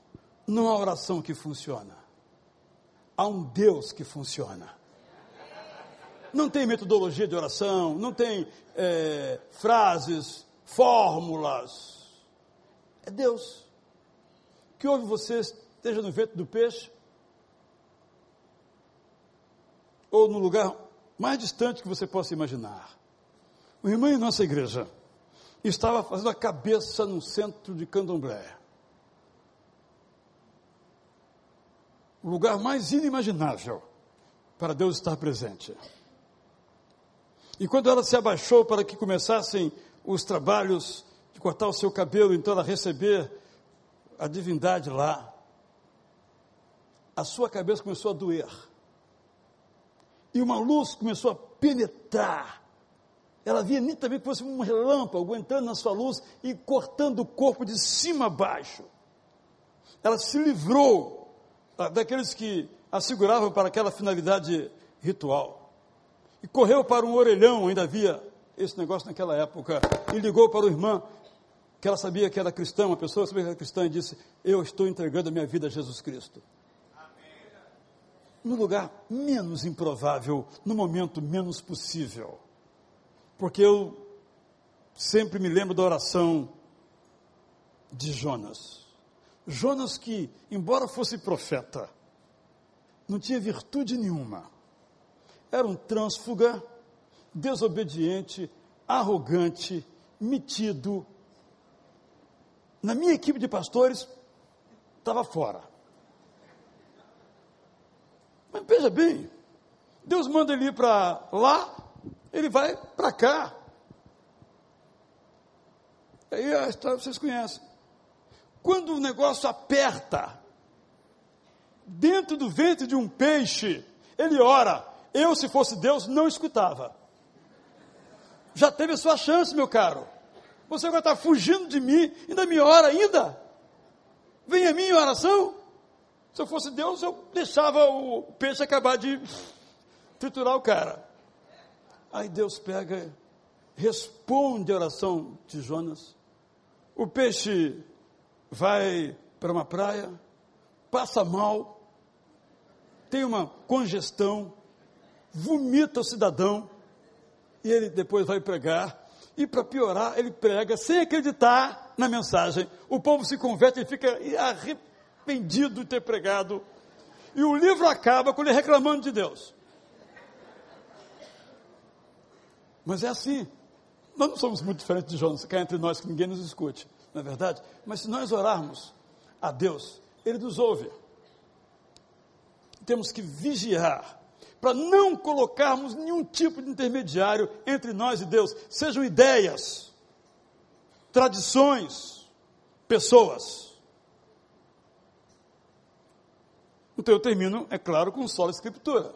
não há oração que funciona há um Deus que funciona. Não tem metodologia de oração, não tem é, frases, fórmulas. É Deus. Que ouve você, esteja no vento do peixe, ou no lugar mais distante que você possa imaginar. O irmão em nossa igreja estava fazendo a cabeça no centro de candomblé. O lugar mais inimaginável para Deus estar presente. E quando ela se abaixou para que começassem os trabalhos de cortar o seu cabelo, então ela receber a divindade lá, a sua cabeça começou a doer. E uma luz começou a penetrar. Ela via nitidamente que fosse um relâmpago entrando na sua luz e cortando o corpo de cima a baixo. Ela se livrou daqueles que a seguravam para aquela finalidade ritual. E correu para um orelhão, ainda havia esse negócio naquela época, e ligou para o irmão, que ela sabia que era cristã, uma pessoa sabia que era cristã, e disse: Eu estou entregando a minha vida a Jesus Cristo. No lugar menos improvável, no momento menos possível. Porque eu sempre me lembro da oração de Jonas. Jonas, que, embora fosse profeta, não tinha virtude nenhuma. Era um trânsfuga, desobediente, arrogante, metido. Na minha equipe de pastores, estava fora. Mas veja bem, Deus manda ele ir para lá, ele vai para cá. Aí a história vocês conhecem. Quando o negócio aperta, dentro do ventre de um peixe, ele ora. Eu, se fosse Deus, não escutava. Já teve a sua chance, meu caro. Você agora está fugindo de mim, ainda me ora ainda. Vem a mim em oração. Se eu fosse Deus, eu deixava o peixe acabar de triturar o cara. Aí Deus pega, responde a oração de Jonas. O peixe vai para uma praia, passa mal, tem uma congestão, vomita o cidadão, e ele depois vai pregar, e para piorar, ele prega sem acreditar na mensagem. O povo se converte e fica arrependido de ter pregado. E o livro acaba com ele reclamando de Deus. Mas é assim. Nós não somos muito diferentes de Jonas, cá entre nós que ninguém nos escute não é verdade? Mas se nós orarmos a Deus, Ele nos ouve. Temos que vigiar para não colocarmos nenhum tipo de intermediário entre nós e Deus, sejam ideias, tradições, pessoas. Então eu termino, é claro, com só a escritura.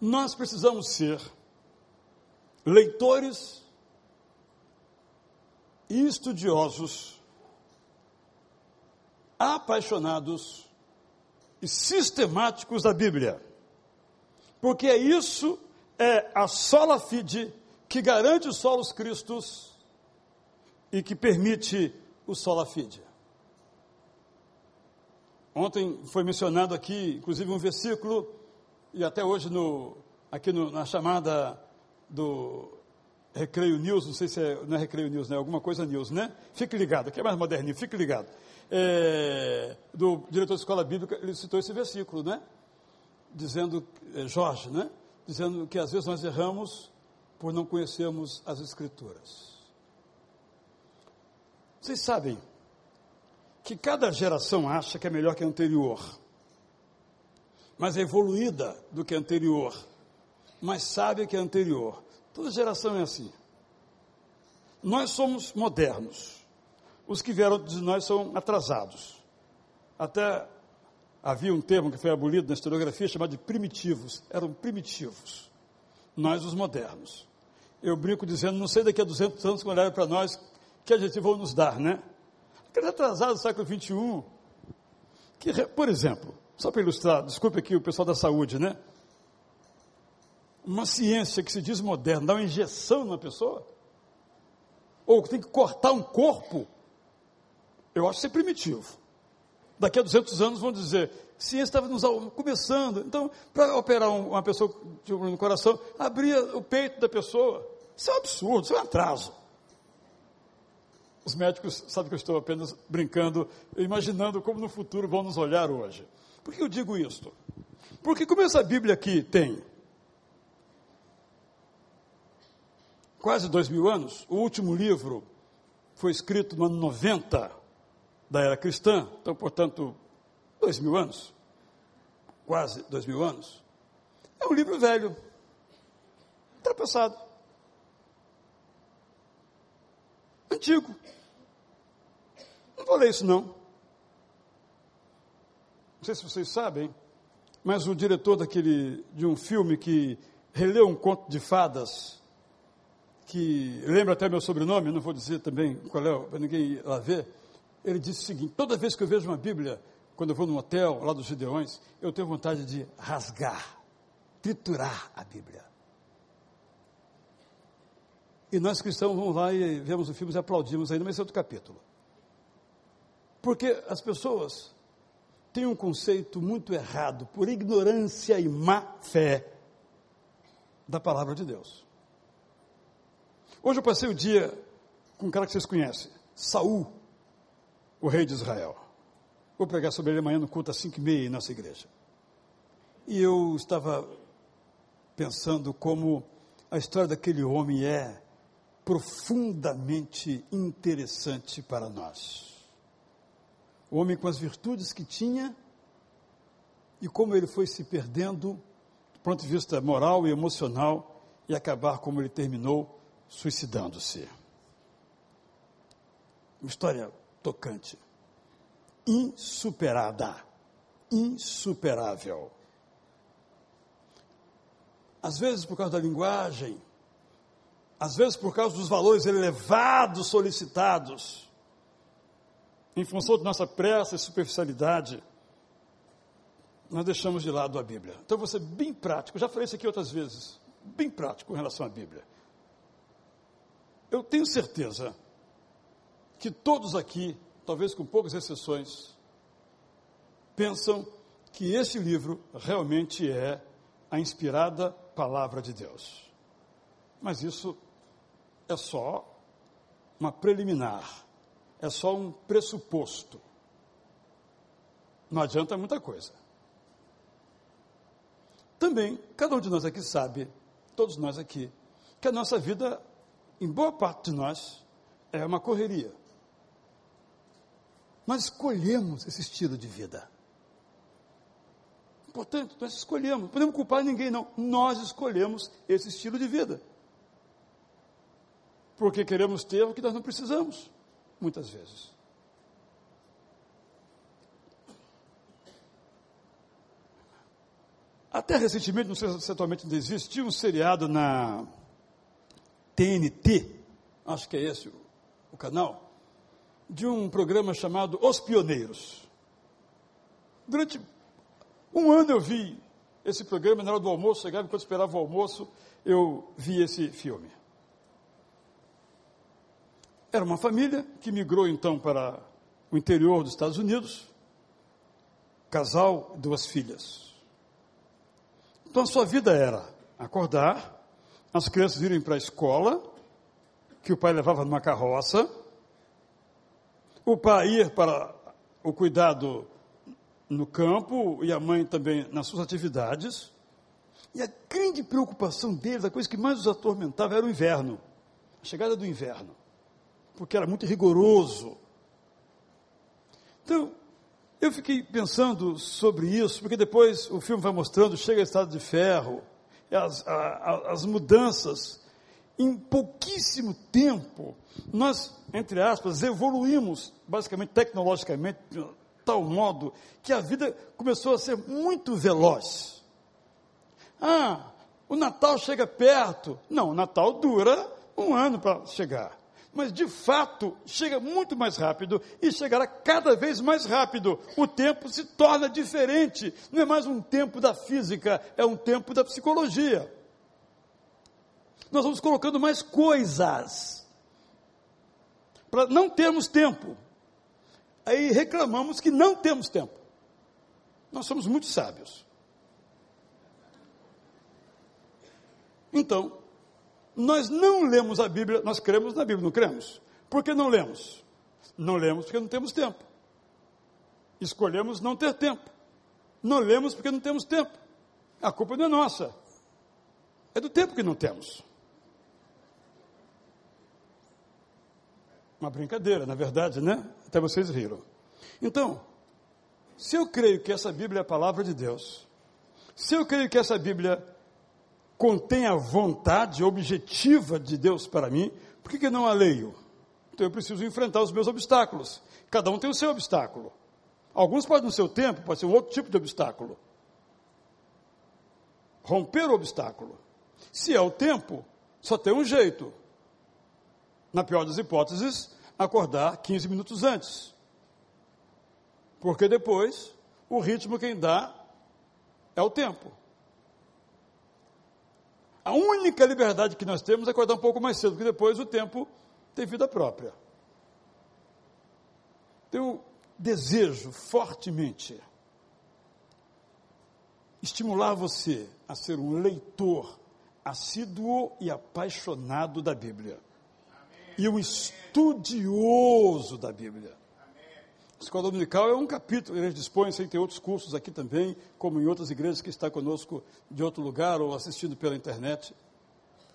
Nós precisamos ser leitores e estudiosos apaixonados e sistemáticos da Bíblia. Porque isso, é a sola fide que garante os solos cristos e que permite o sola fide. Ontem foi mencionado aqui, inclusive, um versículo, e até hoje no, aqui no, na chamada do Recreio News, não sei se é, não é Recreio News, né? Alguma coisa News, né? Fique ligado, aqui é mais moderninho, fique ligado. É, do diretor da escola bíblica, ele citou esse versículo, né? Dizendo, é, Jorge, né? Dizendo que às vezes nós erramos por não conhecermos as Escrituras. Vocês sabem que cada geração acha que é melhor que a anterior, mais evoluída do que a anterior, mais sábia que a anterior. Toda geração é assim. Nós somos modernos. Os que vieram de nós são atrasados. Até havia um termo que foi abolido na historiografia chamado de primitivos. Eram primitivos. Nós, os modernos. Eu brinco dizendo, não sei daqui a 200 anos, quando olharem para nós, que adjetivo vão nos dar, né? Aqueles atrasados do século XXI, que, por exemplo, só para ilustrar, desculpe aqui o pessoal da saúde, né? Uma ciência que se diz moderna, dá uma injeção na pessoa, ou que tem que cortar um corpo, eu acho ser primitivo. Daqui a 200 anos vão dizer, ciência estava nos começando, então, para operar uma pessoa no coração, abria o peito da pessoa. Isso é um absurdo, isso é um atraso. Os médicos sabem que eu estou apenas brincando, imaginando como no futuro vão nos olhar hoje. Por que eu digo isto? Porque como essa Bíblia aqui tem quase dois mil anos, o último livro foi escrito no ano 90 da era cristã, então, portanto, dois mil anos, quase dois mil anos, é um livro velho, ultrapassado, antigo. Não vou ler isso não. Não sei se vocês sabem, mas o diretor daquele, de um filme que releu um conto de fadas, que lembra até meu sobrenome, não vou dizer também qual é, para ninguém ir lá ver, ele disse o seguinte, toda vez que eu vejo uma Bíblia, quando eu vou num hotel, lá dos Gideões, eu tenho vontade de rasgar, triturar a Bíblia. E nós cristãos vamos lá e vemos o filme e aplaudimos ainda, mas é outro capítulo. Porque as pessoas têm um conceito muito errado, por ignorância e má fé, da palavra de Deus. Hoje eu passei o dia com um cara que vocês conhecem, Saul, o rei de Israel. Vou pregar sobre ele amanhã no culto às cinco e meia em nossa igreja. E eu estava pensando como a história daquele homem é profundamente interessante para nós o homem com as virtudes que tinha e como ele foi se perdendo do ponto de vista moral e emocional e acabar como ele terminou, suicidando-se. Uma história tocante, insuperada, insuperável. Às vezes por causa da linguagem, às vezes por causa dos valores elevados solicitados, em função de nossa pressa e superficialidade, nós deixamos de lado a Bíblia. Então, ser bem prático, já falei isso aqui outras vezes, bem prático em relação à Bíblia. Eu tenho certeza que todos aqui, talvez com poucas exceções, pensam que esse livro realmente é a inspirada palavra de Deus. Mas isso é só uma preliminar é só um pressuposto. Não adianta muita coisa. Também, cada um de nós aqui sabe, todos nós aqui, que a nossa vida, em boa parte de nós, é uma correria. Nós escolhemos esse estilo de vida. Portanto, nós escolhemos, não podemos culpar ninguém, não. Nós escolhemos esse estilo de vida. Porque queremos ter o que nós não precisamos muitas vezes. Até recentemente, não sei se atualmente ainda existe, tinha um seriado na TNT, acho que é esse o, canal, de um programa chamado Os Pioneiros. Durante um ano eu vi esse programa, na hora do almoço, chegava enquanto esperava o almoço, eu vi esse filme. Era uma família que migrou então para o interior dos Estados Unidos, casal, duas filhas. Então a sua vida era acordar, as crianças irem para a escola, que o pai levava numa carroça, o pai ir para o cuidado no campo e a mãe também nas suas atividades. E a grande preocupação deles, a coisa que mais os atormentava era o inverno, a chegada do inverno, porque era muito rigoroso. Então, eu fiquei pensando sobre isso, porque depois o filme vai mostrando, chega a estado de ferro, as, as mudanças. Em pouquíssimo tempo, nós, entre aspas, evoluímos, basicamente tecnologicamente, de tal modo que a vida começou a ser muito veloz. Ah, o Natal chega perto. Não, o Natal dura um ano para chegar mas de fato chega muito mais rápido e chegará cada vez mais rápido. O tempo se torna diferente, não é mais um tempo da física, é um tempo da psicologia. Nós vamos colocando mais coisas para não termos tempo. Aí reclamamos que não temos tempo. Nós somos muito sábios. Então, nós não lemos a Bíblia, nós cremos na Bíblia, não cremos? Por que não lemos? Não lemos porque não temos tempo. Escolhemos não ter tempo. Não lemos porque não temos tempo. A culpa não é nossa. É do tempo que não temos. Uma brincadeira, na verdade, né? Até vocês riram. Então, se eu creio que essa Bíblia é a palavra de Deus, se eu creio que essa Bíblia contém a vontade objetiva de Deus para mim, por que, que não a leio? Então eu preciso enfrentar os meus obstáculos. Cada um tem o seu obstáculo. Alguns podem no seu tempo, pode ser um outro tipo de obstáculo. Romper o obstáculo. Se é o tempo, só tem um jeito. Na pior das hipóteses, acordar 15 minutos antes. Porque depois, o ritmo quem dá é o tempo. A única liberdade que nós temos é acordar um pouco mais cedo, porque depois o tempo tem vida própria. Eu desejo fortemente estimular você a ser um leitor assíduo e apaixonado da Bíblia. Amém. E um estudioso da Bíblia. Escola Dominical é um capítulo, eles dispõem, sem ter outros cursos aqui também, como em outras igrejas que está conosco de outro lugar ou assistindo pela internet,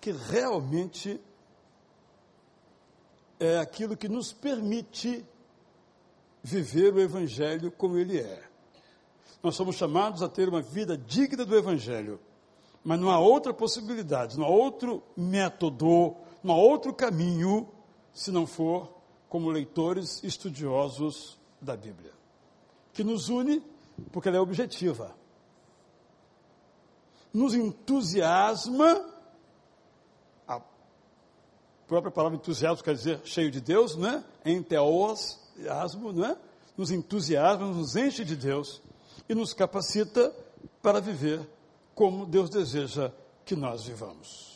que realmente é aquilo que nos permite viver o Evangelho como ele é. Nós somos chamados a ter uma vida digna do Evangelho, mas não há outra possibilidade, não há outro método, não há outro caminho, se não for como leitores estudiosos da Bíblia, que nos une porque ela é objetiva. Nos entusiasma, a própria palavra entusiasmo quer dizer cheio de Deus, não é? Enteosasmo, não é? Nos entusiasma, nos enche de Deus e nos capacita para viver como Deus deseja que nós vivamos.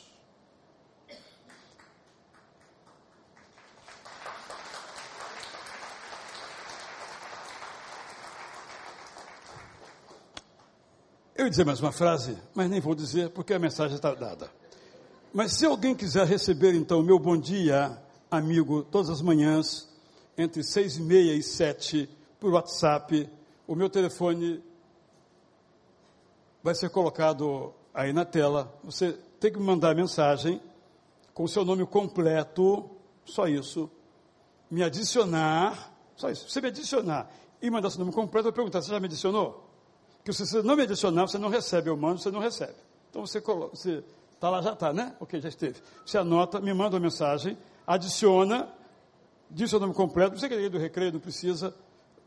Eu ia dizer mais uma frase, mas nem vou dizer porque a mensagem está dada. Mas se alguém quiser receber então o meu bom dia, amigo, todas as manhãs, entre seis e meia e sete, por WhatsApp, o meu telefone vai ser colocado aí na tela. Você tem que me mandar a mensagem com o seu nome completo, só isso, me adicionar, só isso. Você me adicionar e mandar seu nome completo, eu vou perguntar, você já me adicionou? Que se você não me adicionar, você não recebe, eu mando, você não recebe. Então você coloca, você está lá, já está, né? Ok, já esteve. Você anota, me manda uma mensagem, adiciona, diz seu nome completo, você que é do recreio, não precisa,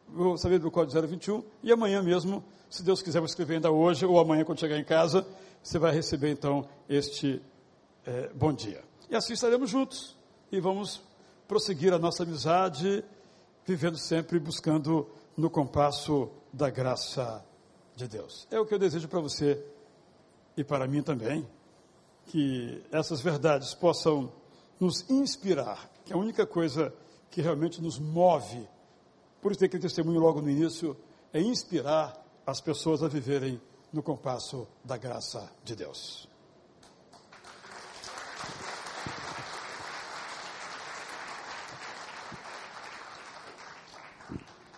vou saber do código 021, e amanhã mesmo, se Deus quiser, vou escrever ainda hoje, ou amanhã quando chegar em casa, você vai receber então este é, bom dia. E assim estaremos juntos, e vamos prosseguir a nossa amizade, vivendo sempre, buscando no compasso da graça de Deus. É o que eu desejo para você e para mim também, que essas verdades possam nos inspirar, que é a única coisa que realmente nos move, por isso aquele testemunho logo no início, é inspirar as pessoas a viverem no compasso da graça de Deus.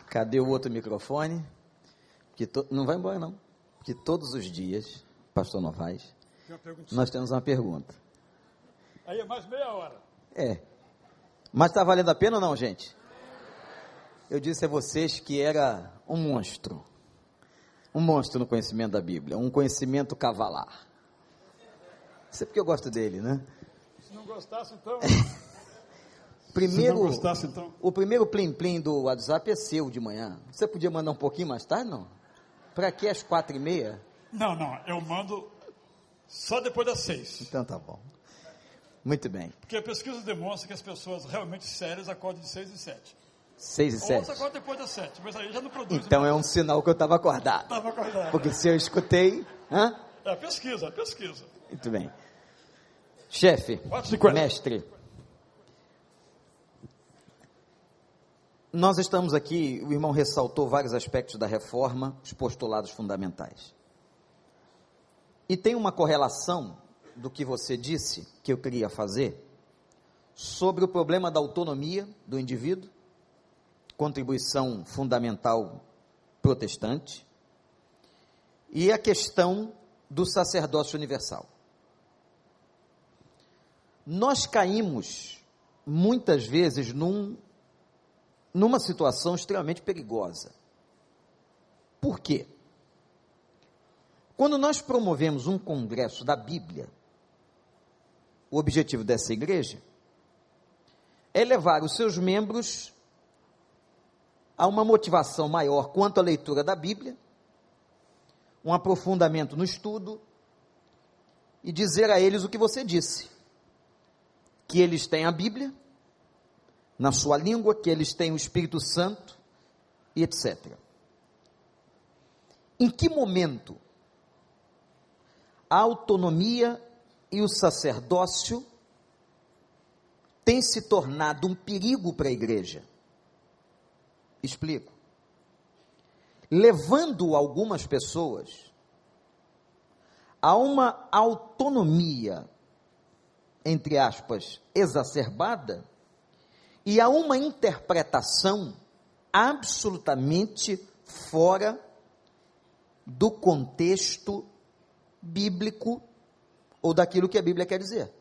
Cadê o outro microfone? Que to... Não vai embora, não. Porque todos os dias, Pastor Novaes, nós temos uma pergunta. Aí é mais meia hora. É. Mas está valendo a pena ou não, gente? Eu disse a vocês que era um monstro. Um monstro no conhecimento da Bíblia. Um conhecimento cavalar. Isso é porque eu gosto dele, né? Se não gostasse, então. [laughs] Primeiro, Se não gostasse, então. O primeiro plim-plim do WhatsApp é seu de manhã. Você podia mandar um pouquinho mais tarde, não? Para que às quatro e meia? Não, não. Eu mando só depois das seis. Então tá bom. Muito bem. Porque a pesquisa demonstra que as pessoas realmente sérias acordam de seis e sete. Seis e sete. acordam depois das sete, mas aí já não produz. Então é um sinal que eu estava acordado. Estava acordado. Porque se eu escutei. Hã? É pesquisa, é pesquisa. Muito bem. Chefe, mestre, nós estamos aqui, o irmão ressaltou vários aspectos da reforma, os postulados fundamentais. E tem uma correlação do que você disse, que eu queria fazer, sobre o problema da autonomia do indivíduo, contribuição fundamental protestante, e a questão do sacerdócio universal. Nós caímos muitas vezes num, numa situação extremamente perigosa. Por quê? Quando nós promovemos um congresso da Bíblia, o objetivo dessa igreja é levar os seus membros a uma motivação maior quanto à leitura da Bíblia, um aprofundamento no estudo e dizer a eles o que você disse que eles têm a Bíblia na sua língua, que eles têm o Espírito Santo e etc. Em que momento a autonomia e o sacerdócio têm se tornado um perigo para a igreja? Explico. Levando algumas pessoas a uma autonomia entre aspas, exacerbada, e a uma interpretação absolutamente fora do contexto bíblico ou daquilo que a Bíblia quer dizer.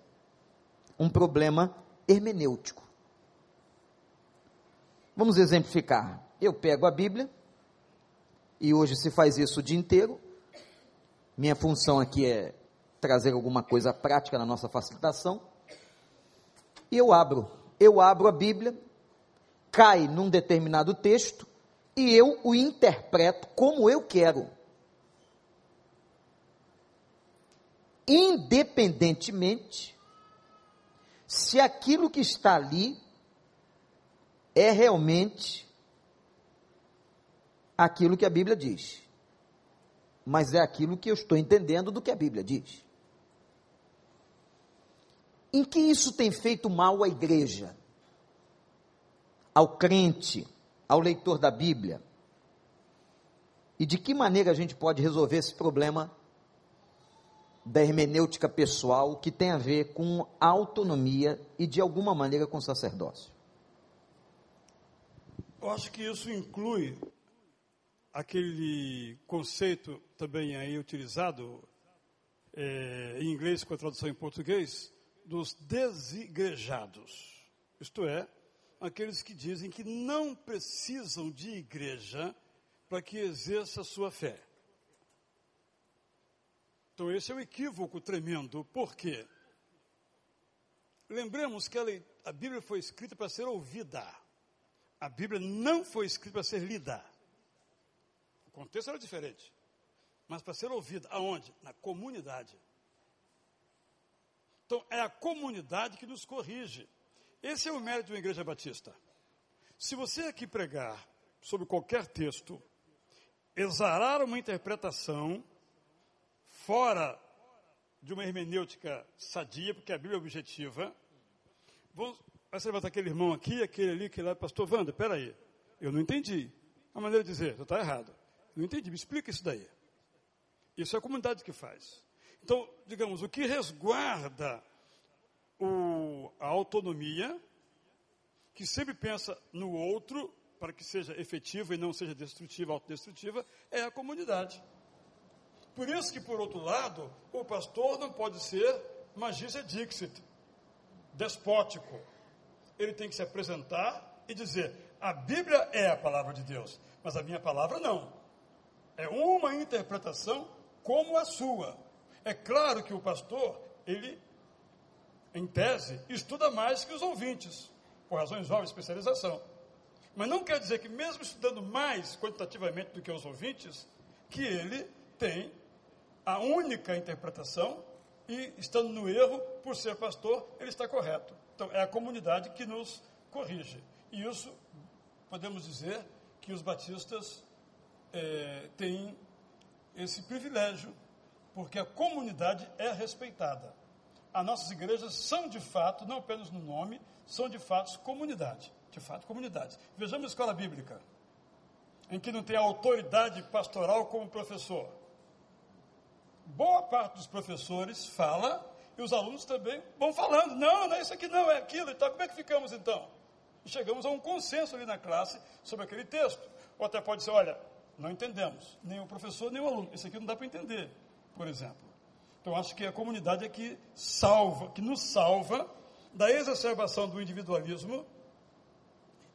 Um problema hermenêutico. Vamos exemplificar. Eu pego a Bíblia, e hoje se faz isso o dia inteiro. Minha função aqui é trazer alguma coisa prática na nossa facilitação. E eu abro, eu abro a Bíblia, cai num determinado texto e eu o interpreto como eu quero. Independentemente se aquilo que está ali é realmente aquilo que a Bíblia diz, mas é aquilo que eu estou entendendo do que a Bíblia diz. Em que isso tem feito mal à igreja, ao crente, ao leitor da Bíblia? E de que maneira a gente pode resolver esse problema da hermenêutica pessoal que tem a ver com a autonomia e de alguma maneira com o sacerdócio? Eu acho que isso inclui aquele conceito também aí utilizado é, em inglês com a tradução em português dos desigrejados, isto é, aqueles que dizem que não precisam de igreja para que exerça sua fé. Então, esse é um equívoco tremendo, por quê? Lembremos que a Bíblia foi escrita para ser ouvida, a Bíblia não foi escrita para ser lida. O contexto era diferente, mas para ser ouvida, aonde? Na comunidade. Então, é a comunidade que nos corrige. Esse é o mérito da Igreja Batista. Se você aqui pregar sobre qualquer texto, exarar uma interpretação fora de uma hermenêutica sadia, porque a Bíblia é objetiva. Vamos, vai levantar aquele irmão aqui, aquele ali, aquele lá, pastor Wanda, peraí, eu não entendi. A maneira de dizer, está errado. Não entendi, me explica isso daí. Isso é a comunidade que faz. Então, digamos, o que resguarda o, a autonomia, que sempre pensa no outro, para que seja efetiva e não seja destrutiva, autodestrutiva, é a comunidade. Por isso que, por outro lado, o pastor não pode ser magista dixit, despótico. Ele tem que se apresentar e dizer: a Bíblia é a palavra de Deus, mas a minha palavra não. É uma interpretação como a sua. É claro que o pastor, ele, em tese, estuda mais que os ouvintes, por razões de especialização. Mas não quer dizer que, mesmo estudando mais quantitativamente do que os ouvintes, que ele tem a única interpretação e, estando no erro, por ser pastor, ele está correto. Então, é a comunidade que nos corrige. E isso, podemos dizer que os batistas é, têm esse privilégio, porque a comunidade é respeitada. As nossas igrejas são de fato, não apenas no nome, são de fato comunidade. De fato, comunidades. Vejamos a escola bíblica, em que não tem autoridade pastoral como professor. Boa parte dos professores fala e os alunos também vão falando: não, não é isso aqui, não, é aquilo e tal. Como é que ficamos então? E chegamos a um consenso ali na classe sobre aquele texto. Ou até pode ser: olha, não entendemos, nem o professor, nem o aluno. Isso aqui não dá para entender, por exemplo. Então, acho que a comunidade é que salva, que nos salva da exacerbação do individualismo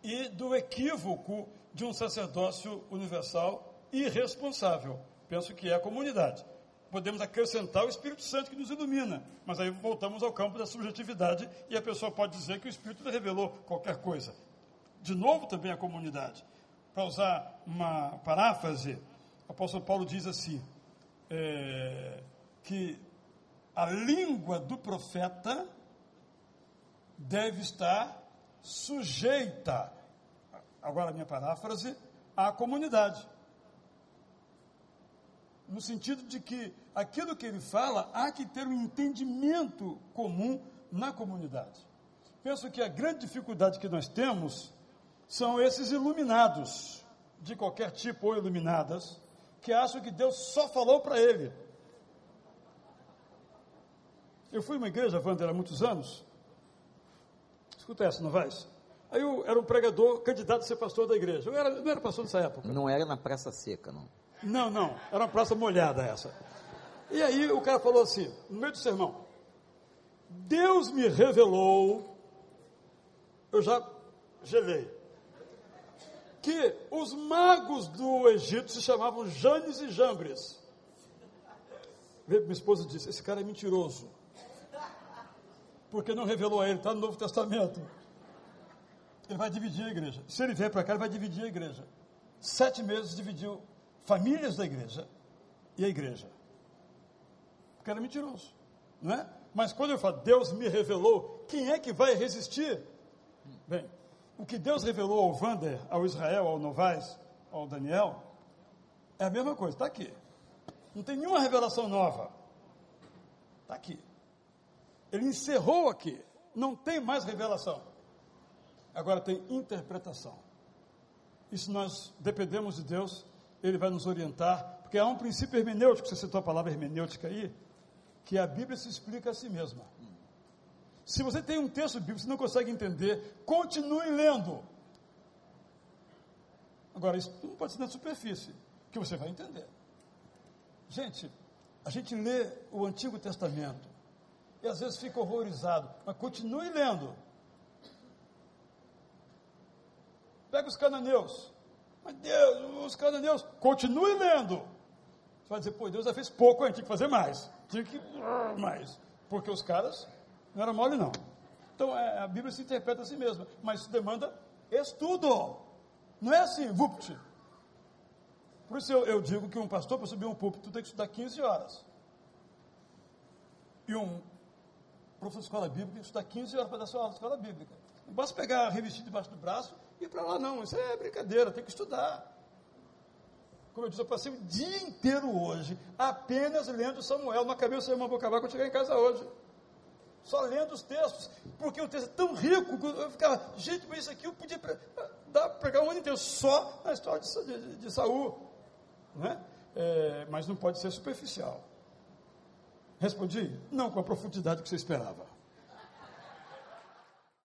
e do equívoco de um sacerdócio universal irresponsável. Penso que é a comunidade. Podemos acrescentar o Espírito Santo que nos ilumina, mas aí voltamos ao campo da subjetividade e a pessoa pode dizer que o Espírito revelou qualquer coisa. De novo, também a comunidade para usar uma paráfrase, o apóstolo Paulo diz assim: é, que a língua do profeta deve estar sujeita, agora a minha paráfrase, à comunidade. No sentido de que aquilo que ele fala há que ter um entendimento comum na comunidade. Penso que a grande dificuldade que nós temos são esses iluminados, de qualquer tipo ou iluminadas, que acham que Deus só falou para ele. Eu fui uma igreja, Wander, há muitos anos. Escuta essa, não vai? Aí eu era um pregador candidato a ser pastor da igreja. Eu era, não era pastor nessa época. Não era na Praça Seca, não. Não, não. Era uma praça molhada essa. E aí o cara falou assim, no meio do sermão: Deus me revelou. Eu já gelei que os magos do Egito se chamavam Janes e Jambres. Minha esposa disse: Esse cara é mentiroso. Porque não revelou a ele, está no Novo Testamento. Ele vai dividir a igreja. Se ele vier para cá, ele vai dividir a igreja. Sete meses dividiu famílias da igreja e a igreja. Porque era mentiroso. Não é? Mas quando eu falo, Deus me revelou, quem é que vai resistir? Bem, o que Deus revelou ao Vander, ao Israel, ao Novaes, ao Daniel, é a mesma coisa, está aqui. Não tem nenhuma revelação nova. Está aqui. Ele encerrou aqui. Não tem mais revelação. Agora tem interpretação. E se nós dependemos de Deus, Ele vai nos orientar, porque há um princípio hermenêutico, você citou a palavra hermenêutica aí, que a Bíblia se explica a si mesma. Se você tem um texto bíblico e não consegue entender, continue lendo. Agora, isso não pode ser na superfície, que você vai entender. Gente, a gente lê o Antigo Testamento e às vezes fica horrorizado, mas continue lendo. Pega os cananeus. Mas Deus, os cananeus, continue lendo. Você vai dizer, pô, Deus já fez pouco, a gente tinha que fazer mais. Tinha que mais. Porque os caras não era mole, não. Então, é, a Bíblia se interpreta a si mesma, mas isso demanda estudo. Não é assim, vupt. Por isso eu, eu digo que um pastor, para subir um púlpito, tem que estudar 15 horas. E um professor de escola bíblica tem que estudar 15 horas para dar sua aula de escola bíblica. Não basta pegar a revistinha debaixo do braço ir para lá não, isso é brincadeira, tem que estudar. Como eu disse, eu passei o dia inteiro hoje apenas lendo Samuel. Não acabei o sermão, vou acabar quando chegar em casa hoje. Só lendo os textos, porque o texto é tão rico, eu ficava, gente, mas isso aqui eu podia dar, pegar um ano inteiro só na história de, de, de Saul. Né? É, mas não pode ser superficial. Respondi? Não com a profundidade que você esperava.